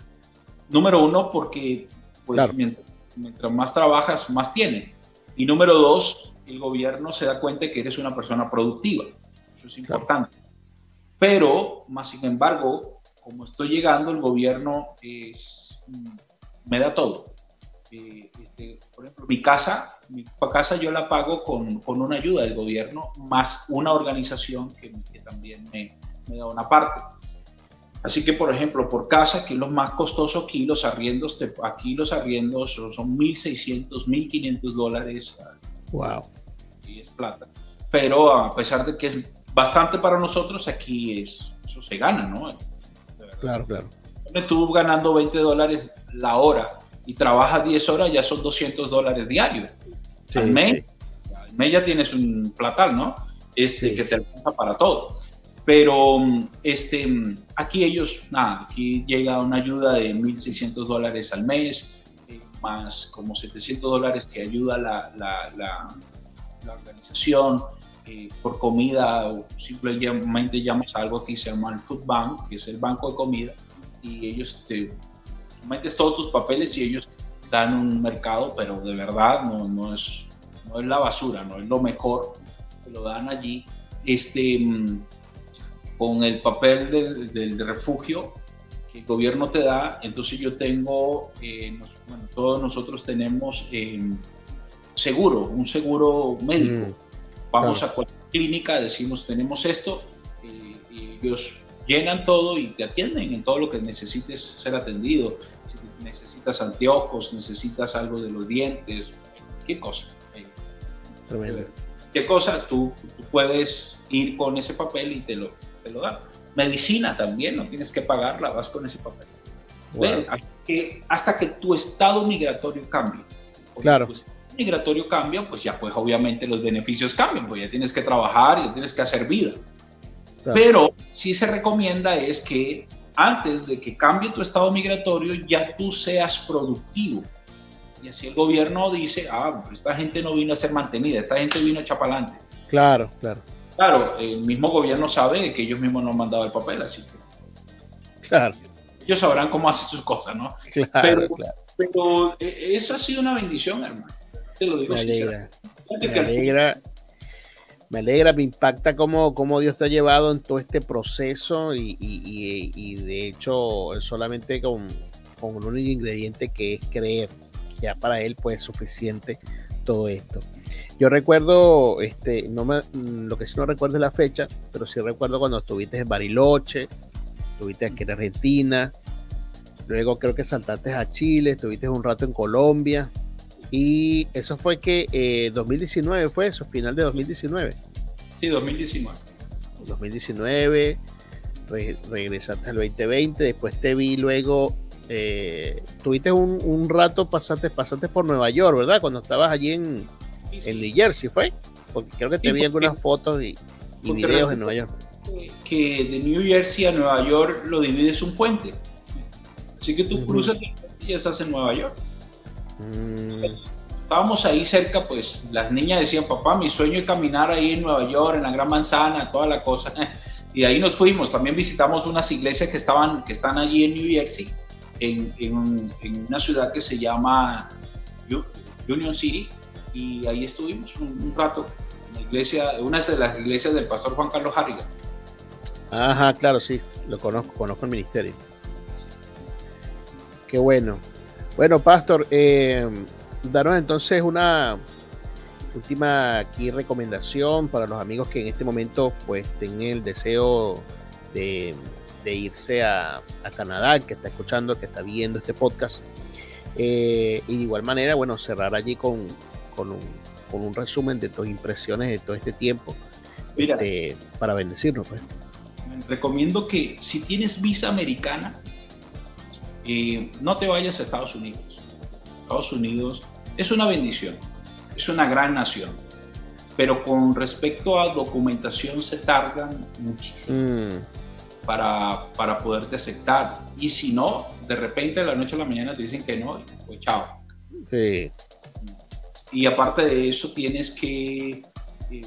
número uno, porque pues, mientras, más trabajas, más tienes. Y número dos, el gobierno se da cuenta que eres una persona productiva. Eso es importante. Pero, más sin embargo, como estoy llegando, el gobierno es, me da todo. Eh, este, por ejemplo, mi casa, mi casa yo la pago con, con, una ayuda del gobierno, más una organización que, también me, me, da una parte. Así que, por ejemplo, por casa, que es lo más costoso aquí, los arriendos, aquí los arriendos son 1.600, 1.500 dólares. Wow. Y es plata. Pero a pesar de que es bastante para nosotros, aquí es, eso se gana, ¿no? Claro, claro. Tú ganando 20 dólares la hora y trabajas 10 horas, ya son 200 dólares diarios. Sí, al, mes, al mes ya tienes un platal, ¿no? Este, que te alcanza para todo. Pero este, aquí ellos, nada, aquí llega una ayuda de 1.600 dólares al mes, eh, más como 700 dólares que ayuda la, la, la, organización eh, por comida, o simplemente llamas a algo que se llama el Food Bank, que es el banco de comida, y ellos te metes todos tus papeles y ellos dan un mercado, pero de verdad no, no, es, no es la basura, no es lo mejor, te lo dan allí. Este, con el papel del, refugio que el gobierno te da, entonces yo tengo, eh, bueno, todos nosotros tenemos seguro, un seguro médico. Mm, Vamos a cualquier clínica, decimos tenemos esto, y, ellos llenan todo y te atienden en todo lo que necesites ser atendido. Si necesitas anteojos, necesitas algo de los dientes, qué cosa. ¿Qué cosa? Tú, puedes ir con ese papel y te lo, te lo dan. Medicina también, no tienes que pagarla, vas con ese papel. hasta que tu estado migratorio cambie. Claro. Tu estado migratorio cambia, pues ya pues obviamente los beneficios cambian, pues ya tienes que trabajar, ya tienes que hacer vida. Pero sí se recomienda es que antes de que cambie tu estado migratorio ya tú seas productivo. Y así el gobierno dice, ah, esta gente no vino a ser mantenida, esta gente vino a chapalante. Claro, claro. Claro, el mismo gobierno sabe que ellos mismos no han mandado el papel, así que. Claro. Ellos sabrán cómo hacer sus cosas, ¿no? Claro, pero, claro. pero eh, eso ha sido una bendición, hermano. Te lo digo me alegra. Me alegra, me alegra, me impacta cómo, cómo Dios te ha llevado en todo este proceso y, y, y, de hecho solamente con, con un único ingrediente que es creer. Ya para él pues es suficiente todo esto. Yo recuerdo, este, no me, lo que sí no recuerdo es la fecha, pero sí recuerdo cuando estuviste en Bariloche, estuviste aquí en Argentina, luego creo que saltaste a Chile, estuviste un rato en Colombia, y eso fue que eh, 2019 fue eso, final de 2019. Sí, 2019. 2019, regresaste al 2020, después te vi luego eh, tuviste un, un, rato, pasaste, pasaste por Nueva York, ¿verdad? Cuando estabas allí en, en New Jersey, ¿fue? Porque creo que te vi algunas fotos y, y videos en Nueva York. Que de New Jersey a Nueva York lo divides un puente. Así que tú cruzas y ya estás en Nueva York. Mm. Estábamos ahí cerca, pues las niñas decían, papá, mi sueño es caminar ahí en Nueva York, en la Gran Manzana, toda la cosa. Y ahí nos fuimos. También visitamos unas iglesias que, estaban, que están allí en New Jersey en, en, una ciudad que se llama Union City y ahí estuvimos un, rato en la iglesia, una de las iglesias del pastor Juan Carlos Harrigan. Ajá, claro, sí, lo conozco, conozco el ministerio. Qué bueno. Bueno, Pastor, eh, danos entonces una última aquí recomendación para los amigos que en este momento pues tengan el deseo de de irse a, Canadá, que está escuchando, que está viendo este podcast. Eh, y de igual manera, bueno, cerrar allí con, con, un, resumen de tus impresiones de todo este tiempo este, para bendecirnos. Pues. Recomiendo que si tienes visa americana, no te vayas a Estados Unidos. Estados Unidos es una bendición, es una gran nación, pero con respecto a documentación se tardan muchísimo. Mm para, para poderte aceptar. Y si no, de repente de la noche a la mañana te dicen que no, pues chao. Sí. Y aparte de eso, tienes que, eh,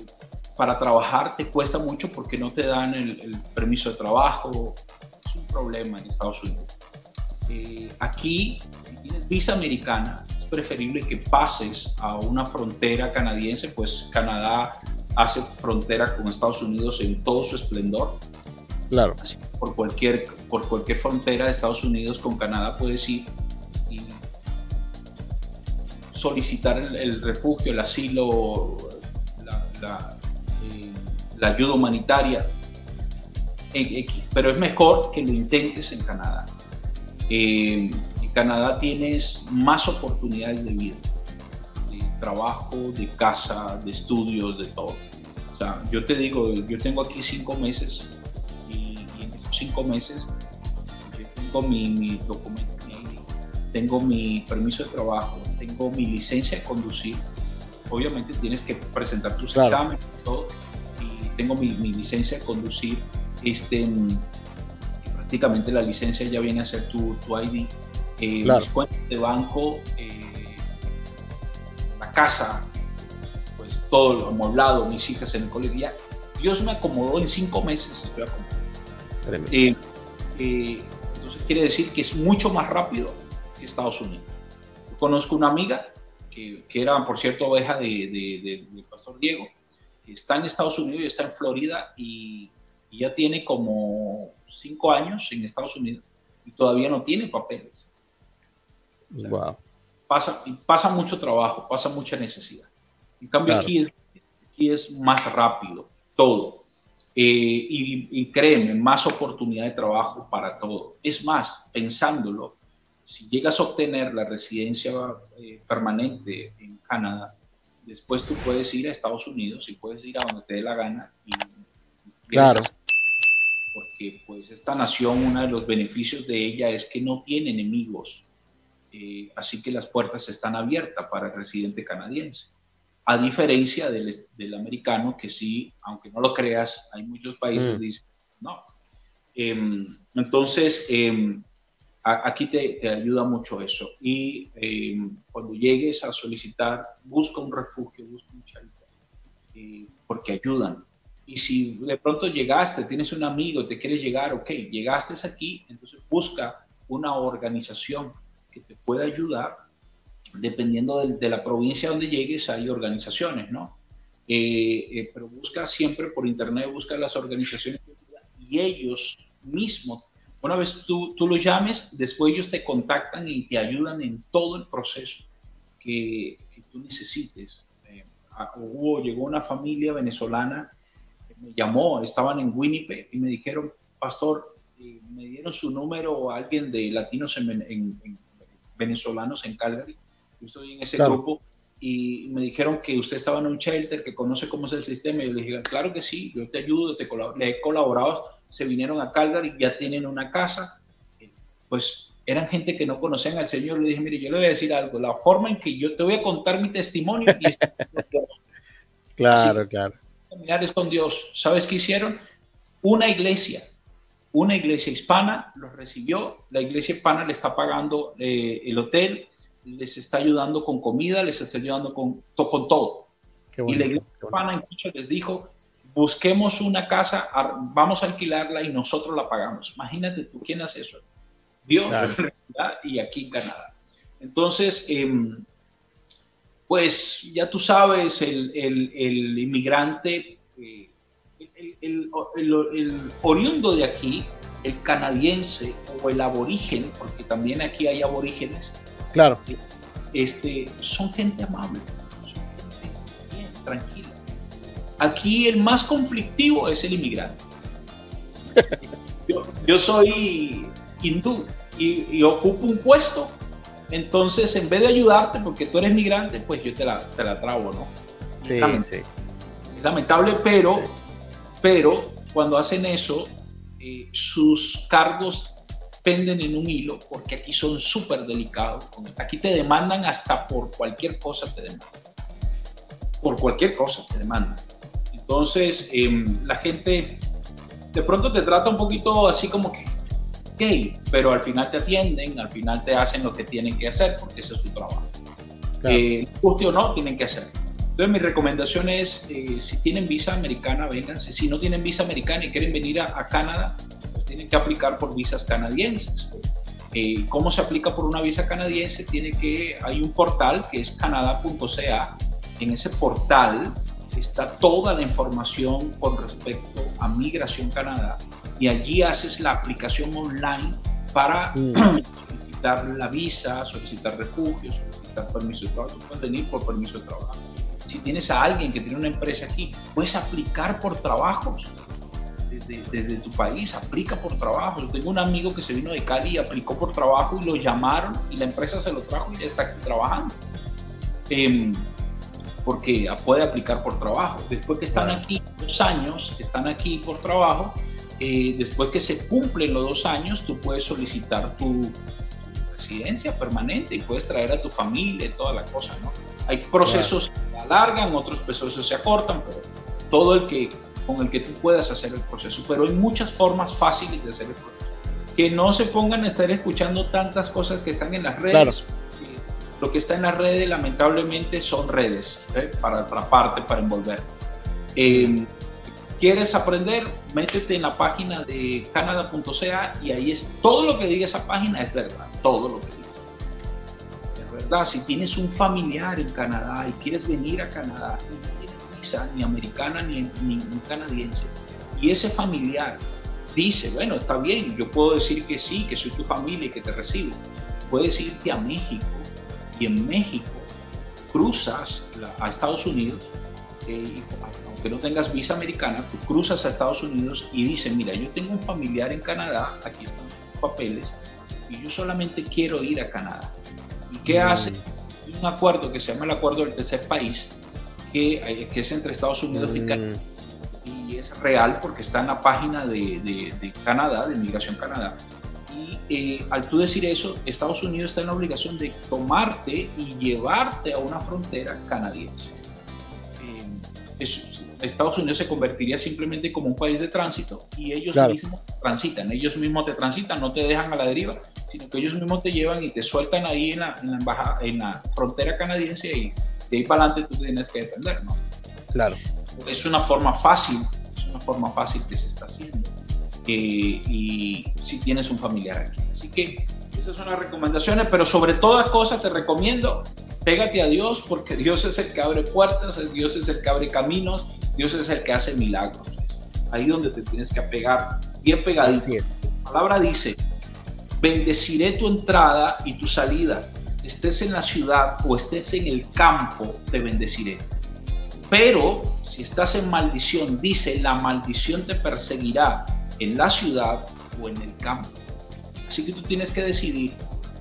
para trabajar te cuesta mucho porque no te dan el, permiso de trabajo. Es un problema en Estados Unidos. Eh, aquí, si tienes visa americana, es preferible que pases a una frontera canadiense, pues Canadá hace frontera con Estados Unidos en todo su esplendor Claro. por, cualquier, por cualquier frontera de Estados Unidos con Canadá puedes ir y solicitar el, refugio, el asilo, la, eh, ayuda humanitaria. Pero es mejor que lo intentes en Canadá. Eh, en Canadá tienes más oportunidades de vida, de trabajo, de casa, de estudios, de todo. O sea, yo te digo, yo tengo aquí cinco meses cinco meses, yo tengo mi, documento, tengo mi permiso de trabajo, tengo mi licencia de conducir. Obviamente tienes que presentar tus exámenes y todo. Y tengo mi, licencia de conducir. Este, prácticamente la licencia ya viene a ser tu, tu ID. Eh, Mis cuentas de banco, eh, la casa, pues todo lo amueblado, mis hijas en el colegio. Dios me acomodó en cinco meses, estoy acomodado. Eh, eh, entonces quiere decir que es mucho más rápido que Estados Unidos. conozco una amiga que, que, era, por cierto, oveja de, del pastor Diego, que está en Estados Unidos y está en Florida y, ya tiene como cinco años en Estados Unidos y todavía no tiene papeles. wow. pasa, pasa mucho trabajo, pasa mucha necesidad. En cambio aquí, es, aquí es más rápido, todo. Eh, y, y, créeme, más oportunidad de trabajo para todo. Es más, pensándolo, si llegas a obtener la residencia eh, permanente en Canadá, después tú puedes ir a Estados Unidos y puedes ir a donde te dé la gana. Y, claro. Porque pues esta nación, uno de los beneficios de ella es que no tiene enemigos. Eh, así que las puertas están abiertas para el residente canadiense. A diferencia del, del americano, que sí, aunque no lo creas, hay muchos países que mm. dicen no. Em, entonces, em, aquí te, ayuda mucho eso. Y em, cuando llegues a solicitar, busca un refugio, busca un shelter, eh, porque ayudan. Y si de pronto llegaste, tienes un amigo, te quieres llegar, ok, llegaste aquí, entonces busca una organización que te pueda ayudar. Dependiendo de, la provincia donde llegues, hay organizaciones, ¿no? Eh, eh, pero busca siempre por internet, busca las organizaciones y ellos mismos una vez tú, tú los llames, después ellos te contactan y te ayudan en todo el proceso que, tú necesites. Eh, hubo, llegó una familia venezolana, me llamó, estaban en Winnipeg y me dijeron, pastor, eh, me dieron su número a alguien de latinos en, venezolanos en Calgary. Yo estoy en ese grupo y me dijeron que usted estaba en un shelter, que conoce cómo es el sistema. Y yo le dije, claro que sí, yo te ayudo, te le he colaborado se vinieron a Calgary, ya tienen una casa, pues eran gente que no conocían al Señor. Le dije, mire, yo le voy a decir algo, la forma en que yo te voy a contar mi testimonio y Claro, claro. Con Dios. ¿Sabes qué hicieron? Una iglesia, una iglesia hispana los recibió, la iglesia hispana le está pagando eh, el hotel, les está ayudando con comida, les está ayudando con, con todo. y la iglesia hispana en les dijo, busquemos una casa, vamos a alquilarla y nosotros la pagamos. Imagínate tú, ¿quién hace eso? Dios, y aquí en Canadá. Entonces, em, pues ya tú sabes, el, el, inmigrante, eh, el, oriundo de aquí, el canadiense o el aborigen, porque también aquí hay aborígenes, claro. este, son gente amable, son gente bien, tranquila Aquí el más conflictivo es el inmigrante. Yo, soy hindú y, ocupo un puesto, entonces en vez de ayudarte porque tú eres migrante, pues yo te la, te la trago, ¿no? Sí, sí. Es lamentable, pero, pero cuando hacen eso, eh, sus cargos penden en un hilo porque aquí son súper delicados. Aquí te demandan hasta por cualquier cosa te demandan. Por cualquier cosa te demandan. Entonces, em, la gente de pronto te trata un poquito así como que gay, pero al final te atienden, al final te hacen lo que tienen que hacer porque ese es su trabajo. Claro. Eh, o no, tienen que hacer. Entonces, mi recomendación es, eh, si tienen visa americana, vénganse. Si no tienen visa americana y quieren venir a, Canadá, pues tienen que aplicar por visas canadienses. Eh, ¿Cómo se aplica por una visa canadiense? Tiene que, hay un portal que es canadá.ca. En ese portal está toda la información con respecto a Migración Canadá y allí haces la aplicación online para mm. solicitar la visa, solicitar refugio, solicitar permiso de trabajo. puedes venir por permiso de trabajo. Si tienes a alguien que tiene una empresa aquí, puedes aplicar por trabajos desde, desde tu país, aplica por trabajo. Yo tengo un amigo que se vino de Cali y aplicó por trabajo y lo llamaron y la empresa se lo trajo y ya está aquí trabajando. Eh, porque puede aplicar por trabajo. Después que están aquí dos años, están aquí por trabajo, eh, después que se cumplen los dos años, tú puedes solicitar tu, residencia permanente y puedes traer a tu familia y toda la cosa, ¿no? Hay procesos que se alargan, otros procesos se acortan, pero todo el que con el que tú puedas hacer el proceso. Pero hay muchas formas fáciles de hacer el proceso. Que no se pongan a estar escuchando tantas cosas que están en las redes. Lo que está en las redes, lamentablemente, son redes ¿eh? para atraparte, para envolver. Em, ¿Quieres aprender? Métete en la página de canada.ca y ahí es todo lo que diga esa página, es verdad, todo lo que dice. Es verdad, si tienes un familiar en Canadá y quieres venir a Canadá, no tienes visa ni americana ni, canadiense, y ese familiar dice, bueno, está bien, yo puedo decir que sí, que soy tu familia y que te recibo. Puedes irte a México y en México cruzas a Estados Unidos, eh, aunque no tengas visa americana, tú cruzas a Estados Unidos y dices, mira, yo tengo un familiar en Canadá, aquí están sus papeles, y yo solamente quiero ir a Canadá. ¿Y qué mm. hace? Un acuerdo que se llama el Acuerdo del Tercer País, que, eh, que es entre Estados Unidos y Canadá. Mm. Y es real porque está en la página de, de, de Canadá, de Inmigración Canadá eh, al tú decir eso, Estados Unidos está en la obligación de tomarte y llevarte a una frontera canadiense. Eh, Estados Unidos se convertiría simplemente como un país de tránsito y ellos mismos transitan, ellos mismos te transitan, no te dejan a la deriva, sino que ellos mismos te llevan y te sueltan ahí en la, embajada, en la frontera canadiense y de ahí para adelante tú tienes que defender, ¿no? Claro. Es una forma fácil, es una forma fácil que se está haciendo y si tienes un familiar aquí. Así que esas son las recomendaciones, pero sobre todas cosas te recomiendo, pégate a Dios porque Dios es el que abre puertas, Dios es el que abre caminos, Dios es el que hace milagros. Ahí donde te tienes que apegar, bien pegadito. La palabra dice, bendeciré tu entrada y tu salida. Estés en la ciudad o estés en el campo, te bendeciré. Pero si estás en maldición, dice, la maldición te perseguirá en la ciudad o en el campo. Así que tú tienes que decidir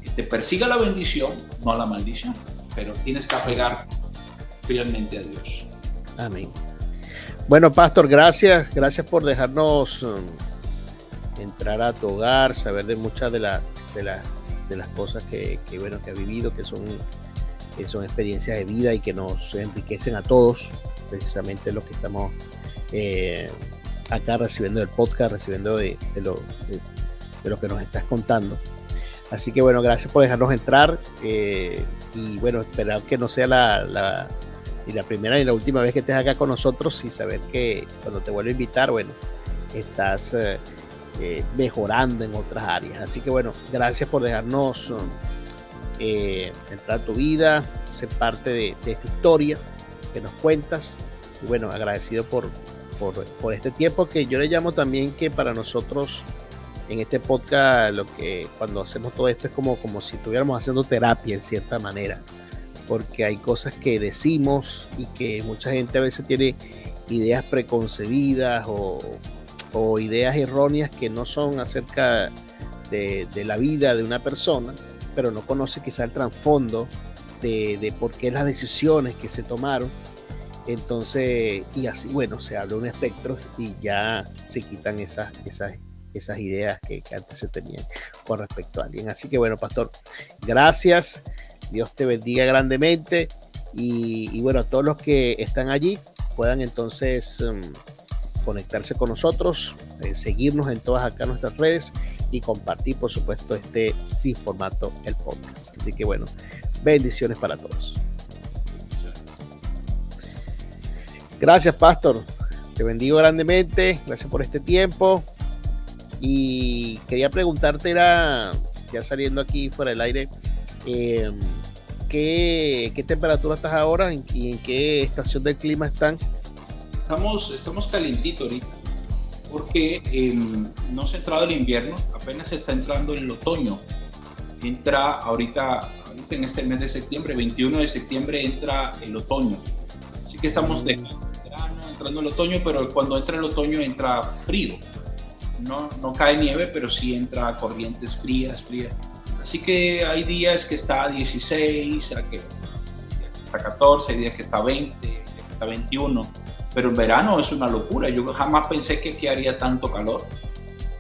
que te persiga la bendición, no la maldición, pero tienes que apegar fielmente a Dios. Amén. Bueno, Pastor, gracias, gracias por dejarnos um, entrar a tu hogar, saber de muchas de, la, de, de las cosas que, bueno, que ha vivido, que son, que son experiencias de vida y que nos enriquecen a todos, precisamente lo que estamos eh, acá recibiendo el podcast, recibiendo de, de, lo que nos estás contando. Así que bueno, gracias por dejarnos entrar eh, y bueno, esperar que no sea la, la, la primera y la última vez que estés acá con nosotros y saber que cuando te vuelvo a invitar, bueno, estás eh, eh, mejorando en otras áreas. Así que bueno, gracias por dejarnos entrar a tu vida, ser parte de, de esta historia que nos cuentas y bueno, agradecido por, por, este tiempo que yo le llamo también que para nosotros en este podcast lo que cuando hacemos todo esto es como, como si estuviéramos haciendo terapia en cierta manera. Porque hay cosas que decimos y que mucha gente a veces tiene ideas preconcebidas o, ideas erróneas que no son acerca de, la vida de una persona, pero no conoce quizá el trasfondo de, de por qué las decisiones que se tomaron. Entonces, y así, bueno, se habla un espectro y ya se quitan esas, esas, esas ideas que, antes se tenían con respecto a alguien. Así que bueno, pastor, gracias. Dios te bendiga grandemente. Y, bueno, a todos los que están allí puedan entonces em, conectarse con nosotros, eh, seguirnos en todas acá nuestras redes y compartir, por supuesto, este sin formato, el podcast. Así que bueno, bendiciones para todos. Gracias, Pastor. Te bendigo grandemente. Gracias por este tiempo. Y quería preguntarte, era, ya saliendo aquí fuera del aire, em, ¿qué, temperatura estás ahora y en qué estación del clima están? Estamos, estamos calientitos ahorita, porque em, no se ha entrado el invierno, apenas está entrando el otoño. Entra ahorita, ahorita en este mes de septiembre, 21 de septiembre entra el otoño. Así que estamos de entrando el otoño, pero cuando entra el otoño entra frío. No, no cae nieve, pero sí entra corrientes frías, frías. Así que hay días que está a 16, a que está 14, hay días que está 20, que está 21. Pero en verano es una locura. Yo jamás pensé que aquí haría tanto calor.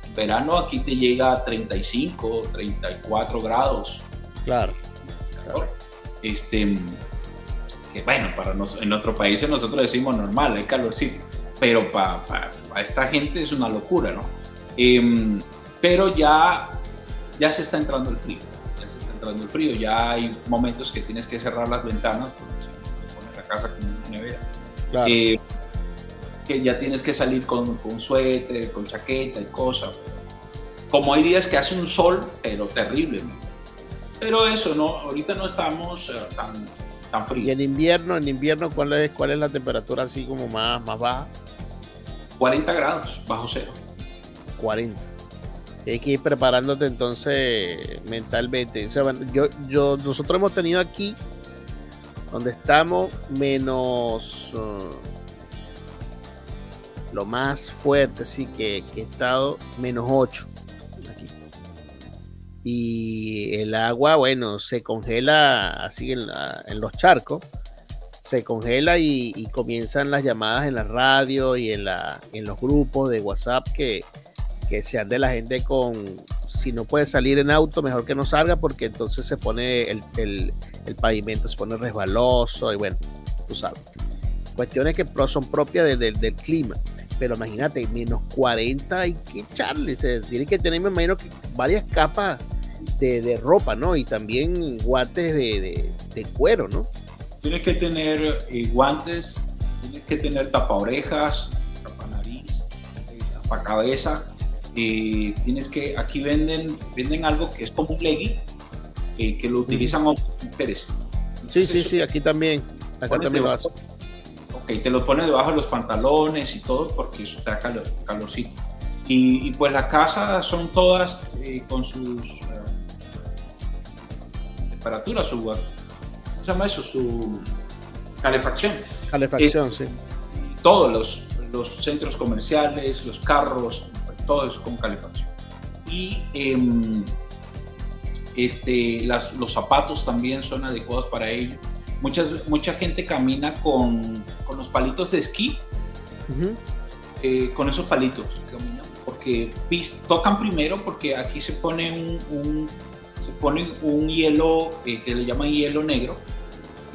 En verano aquí te llega a 35, 34 grados. Claro. Este, que bueno, para en otro país nosotros decimos normal, hay calorcito, pero para, esta gente es una locura, ¿no? Em, pero ya, ya se está entrando el frío, ya se está entrando el frío, ya hay momentos que tienes que cerrar las ventanas porque si no pones la casa como una nevera. Eh, que ya tienes que salir con, con suéter, con chaqueta y cosas. Como hay días que hace un sol, pero terrible. Pero eso, ¿no? Ahorita no estamos eh, tan y en invierno, en invierno, ¿cuál es, cuál es la temperatura así como más, más baja? 40 grados, bajo cero. 40. Hay que ir preparándote entonces mentalmente. yo, yo, nosotros hemos tenido aquí, donde estamos, menos uh, lo más fuerte, sí, que, que he estado, menos 8 y el agua, bueno, se congela así en, los charcos, se congela y, comienzan las llamadas en la radio y en, la, en los grupos de WhatsApp que, que se de la gente con, si no puede salir en auto, mejor que no salga porque entonces se pone el, el, pavimento, se pone resbaloso y bueno, tú sabes. Cuestiones que son propias del clima pero imagínate, menos 40 hay que echarle, tiene que tener, me imagino, varias capas de, ropa, ¿no? Y también guantes de, cuero, ¿no? Tienes que tener eh, guantes, tienes que tener tapa orejas, tapa nariz, eh, tapa cabeza. Eh, tienes que, aquí venden, venden algo que es como un leggy, que lo utilizan mujeres. sí, sí, sí, aquí también. Acá también Ok, te lo pones debajo de los pantalones y todo porque eso te da calor, calorcito. Y, pues las casas son todas con sus temperatura, su, ¿cómo se llama eso? Su calefacción. Calefacción, eh, sí. Todos los, los, centros comerciales, los carros, todo es con calefacción. Y em, este, las, los zapatos también son adecuados para ello. Muchas, mucha gente camina con, con los palitos de esquí, eh, con esos palitos, porque tocan primero porque aquí se pone un se pone un hielo eh, que le llaman hielo negro,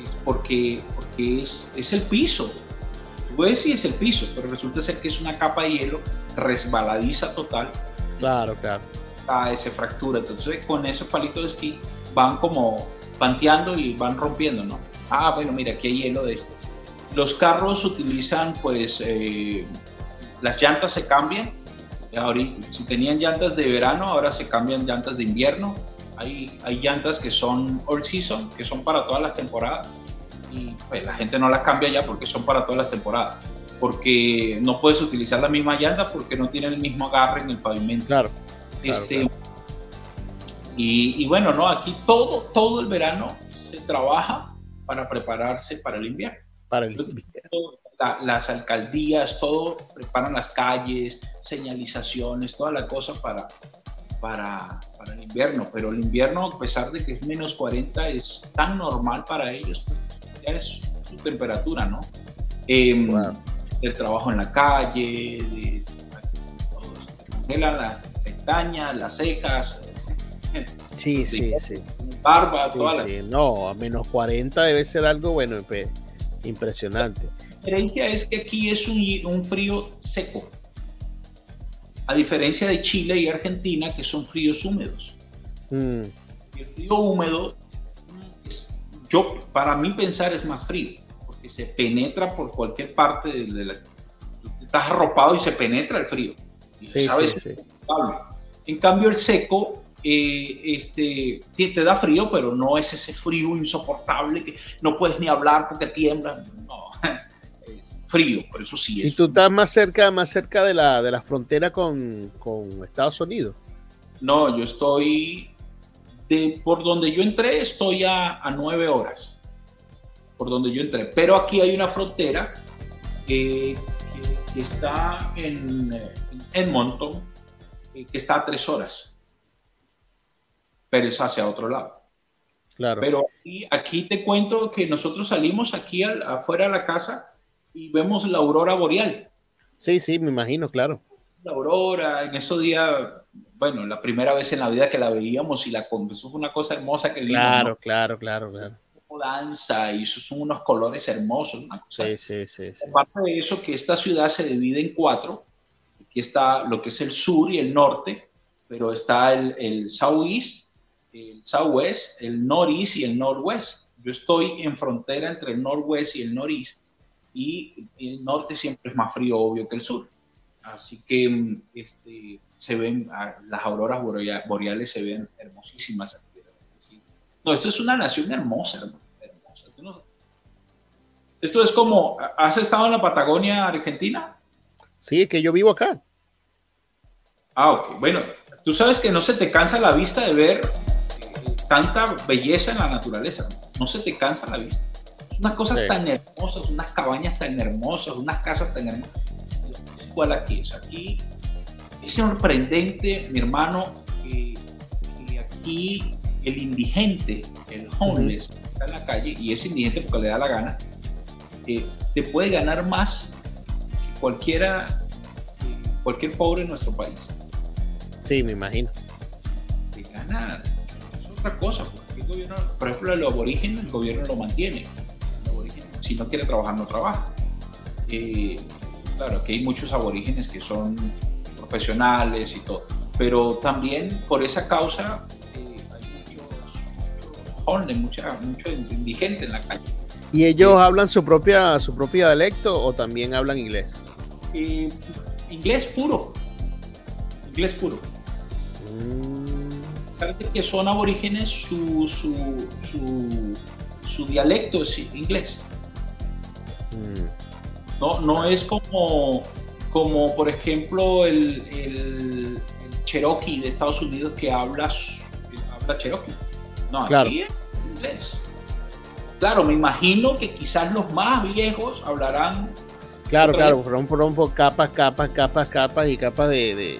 es porque, porque es, es el piso. Tú ves si es el piso, pero resulta ser que es una capa de hielo resbaladiza total. Claro, claro. A ese fractura. Entonces, con esos palitos de esquí van como panteando y van rompiendo, ¿no? Ah, bueno, mira, aquí hay hielo de este. Los carros utilizan, pues, eh, las llantas se cambian. Ahorita, si tenían llantas de verano, ahora se cambian llantas de invierno hay, hay llantas que son all season, que son para todas las temporadas. Y pues, la gente no las cambia ya porque son para todas las temporadas. Porque no puedes utilizar la misma llanta porque no tiene el mismo agarre en el pavimento. Claro. Este, Y, y, bueno, no, aquí todo, todo el verano se trabaja para prepararse para el invierno. Para el invierno. las alcaldías, todo, preparan las calles, señalizaciones, toda la cosa para, para, para, el invierno, pero el invierno, a pesar de que es menos 40, es tan normal para ellos, pues, ya es su temperatura, ¿no? Eh, El trabajo en la calle, de, congelan las pestañas, las cejas. Sí, sí, sí. Barba, toda sí. No, a menos 40 debe ser algo, bueno, impresionante. La diferencia es que aquí es un, un frío seco a diferencia de Chile y Argentina, que son fríos húmedos. Mm. El frío húmedo, yo, para mí pensar, es más frío, porque se penetra por cualquier parte de, la... Estás arropado y se penetra el frío. sí, sabes sí, En cambio, el seco eh, este, te da frío, pero no es ese frío insoportable que no puedes ni hablar porque tiembla. No, frío, por eso sí es. ¿Y tú estás más cerca, más cerca de la, de la frontera con, Estados Unidos? No, yo estoy de, por donde yo entré, estoy a, nueve horas. Por donde yo entré. Pero aquí hay una frontera que, está en, Edmonton, eh, que está a tres horas. Pero es hacia otro lado. Claro. Pero aquí, aquí te cuento que nosotros salimos aquí afuera de la casa y vemos la aurora boreal. Sí, sí, me imagino, claro. La aurora, en esos días, bueno, la primera vez en la vida que la veíamos y la eso fue una cosa hermosa que vimos. Claro, claro, claro, claro. Como danza y esos son unos colores hermosos. sí, sí, sí, Aparte de eso, que esta ciudad se divide en cuatro. Aquí está lo que es el sur y el norte, pero está el, el southeast, el southwest, el northeast y el northwest. Yo estoy en frontera entre el northwest y el northeast y el norte siempre es más frío, obvio, que el sur. Así que mm, este, se ven, ah, las auroras boreales se ven hermosísimas. No, esto es una nación hermosa, hermosa. Esto, es como, ¿has estado en la Patagonia, Argentina? Sí, que yo vivo acá. Ah, ok. Bueno, tú sabes que no se te cansa la vista de ver eh, tanta belleza en la naturaleza, no se te cansa la vista. Unas cosas tan hermosas, unas cabañas tan hermosas, unas casas tan hermosas. Es igual aquí, aquí es sorprendente, mi hermano, que, aquí el indigente, el homeless, está en la calle y es indigente porque le da la gana, eh, te puede ganar más que cualquiera, cualquier pobre en nuestro país. Sí, me imagino. Te gana, es otra cosa, porque el gobierno, por ejemplo, el aborigen, el gobierno lo mantiene. si no quiere trabajar, no trabaja. Eh, claro, que hay muchos aborígenes que son profesionales y todo, pero también por esa causa eh, hay muchos, jóvenes, mucha, mucho indigente en la calle. ¿Y ellos hablan su propia su propio dialecto o también hablan inglés? Eh, inglés puro. Inglés puro. Mm. ¿Sabes que son aborígenes? Su, su, su, su dialecto es inglés. Mm. No, no es como, como por ejemplo el, el, Cherokee de Estados Unidos que habla, habla Cherokee. No, claro. aquí es inglés. Claro, me imagino que quizás los más viejos hablarán. Claro, claro, fueron, por capas, capas, capas, capas y capas de,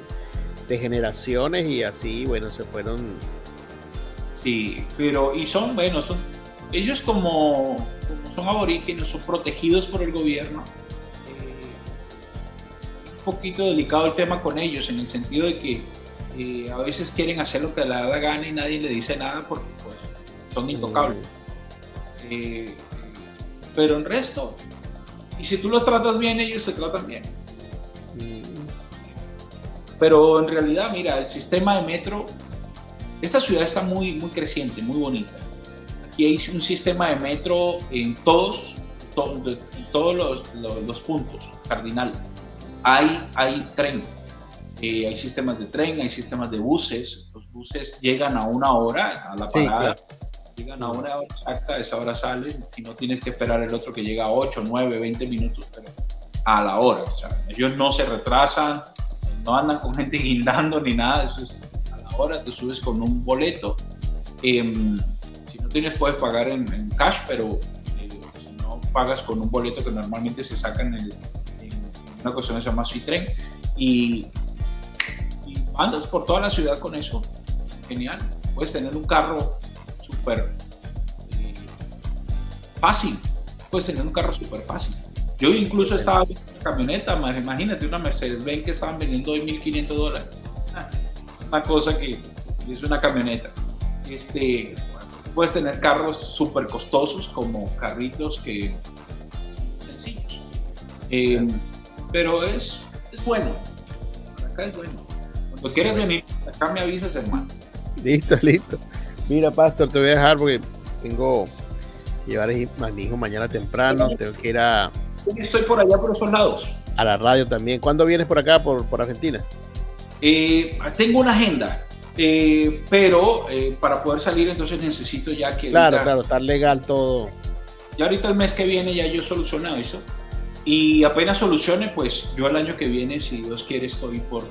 de, generaciones y así, bueno, se fueron. Sí, pero, y son, bueno, son, ellos como, son aborígenes, son protegidos por el gobierno. Eh, un poquito delicado el tema con ellos, en el sentido de que eh, a veces quieren hacer lo que les da la gana y nadie le dice nada porque pues son intocables. Mm. Eh, pero en resto, y si tú los tratas bien, ellos se tratan bien. Pero en realidad, mira, el sistema de metro, esta ciudad está muy, muy creciente, muy bonita. Aquí hay un sistema de metro en todos, todos los, los, puntos cardinal. Hay, hay tren, eh, hay sistemas de tren, hay sistemas de buses. Los buses llegan a una hora a la parada a una hora exacta, esa hora salen, si no tienes que esperar el otro que llega a 8, 9, 20 minutos, pero a la hora. O sea, ellos no se retrasan, no andan con gente guindando ni nada, eso es a la hora, te subes con un boleto. Em, si no tienes, puedes pagar en, cash, pero eh, si no pagas con un boleto que normalmente se saca en, el, una cuestión que se llama Tren y, y andas por toda la ciudad con eso. Genial. Puedes tener un carro súper eh, fácil. Puedes tener un carro súper fácil. Yo incluso estaba viendo una camioneta, imagínate una Mercedes-Benz que estaban vendiendo hoy 1.500 dólares. Ah, una cosa que es una camioneta. Este, puedes tener carros súper costosos como carritos que sencillos. Eh, pero es, es bueno. Acá es bueno. Cuando quieras venir, acá me avisas, hermano. Listo, listo. Mira, Pastor, te voy a dejar porque tengo que llevar a mi hijo mañana temprano. Tengo que ir a. Estoy por allá por esos lados. A la radio también. ¿Cuándo vienes por acá, por, por Argentina? Eh, tengo una agenda, eh, pero eh, para poder salir entonces necesito ya que... Claro, claro, estar legal todo. Ya ahorita el mes que viene ya yo soluciono eso. Y apenas solucione, pues yo el año que viene, si Dios quiere, estoy por...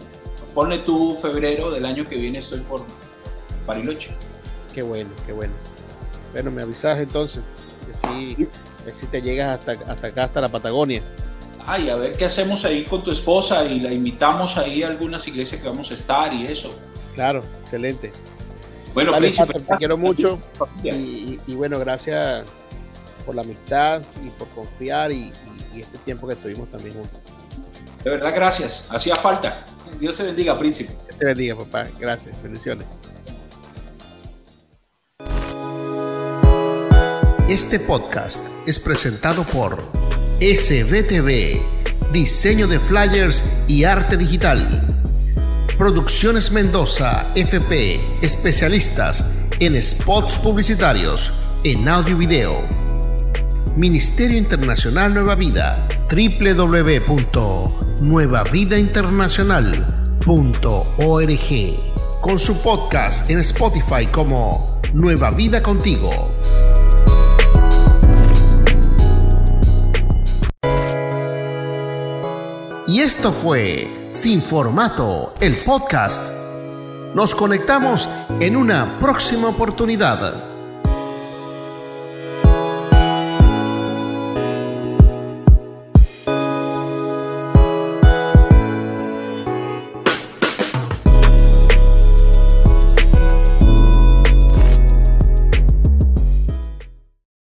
Ponle tú febrero del año que viene, estoy por Pariloche. Qué bueno, qué bueno. Bueno, me avisas entonces, que si, te llegas hasta, hasta acá, hasta la Patagonia. Ay, a ver qué hacemos ahí con tu esposa y la invitamos ahí a algunas iglesias que vamos a estar y eso. Claro, excelente. Bueno, te quiero mucho y, bueno, gracias por la amistad y por confiar y, y, este tiempo que estuvimos también juntos. De verdad, gracias. Hacía falta. Dios te bendiga, príncipe. Dios te bendiga, papá. Gracias. Bendiciones. Este podcast es presentado por SBTV, diseño de flyers y arte digital. Producciones Mendoza, FP, especialistas en spots publicitarios, en audio y video. Ministerio Internacional Nueva Vida, www.nuevavidainternacional.org, con su podcast en Spotify como Nueva Vida Contigo. Y esto fue Sin Formato, el podcast Nos conectamos en una próxima oportunidad.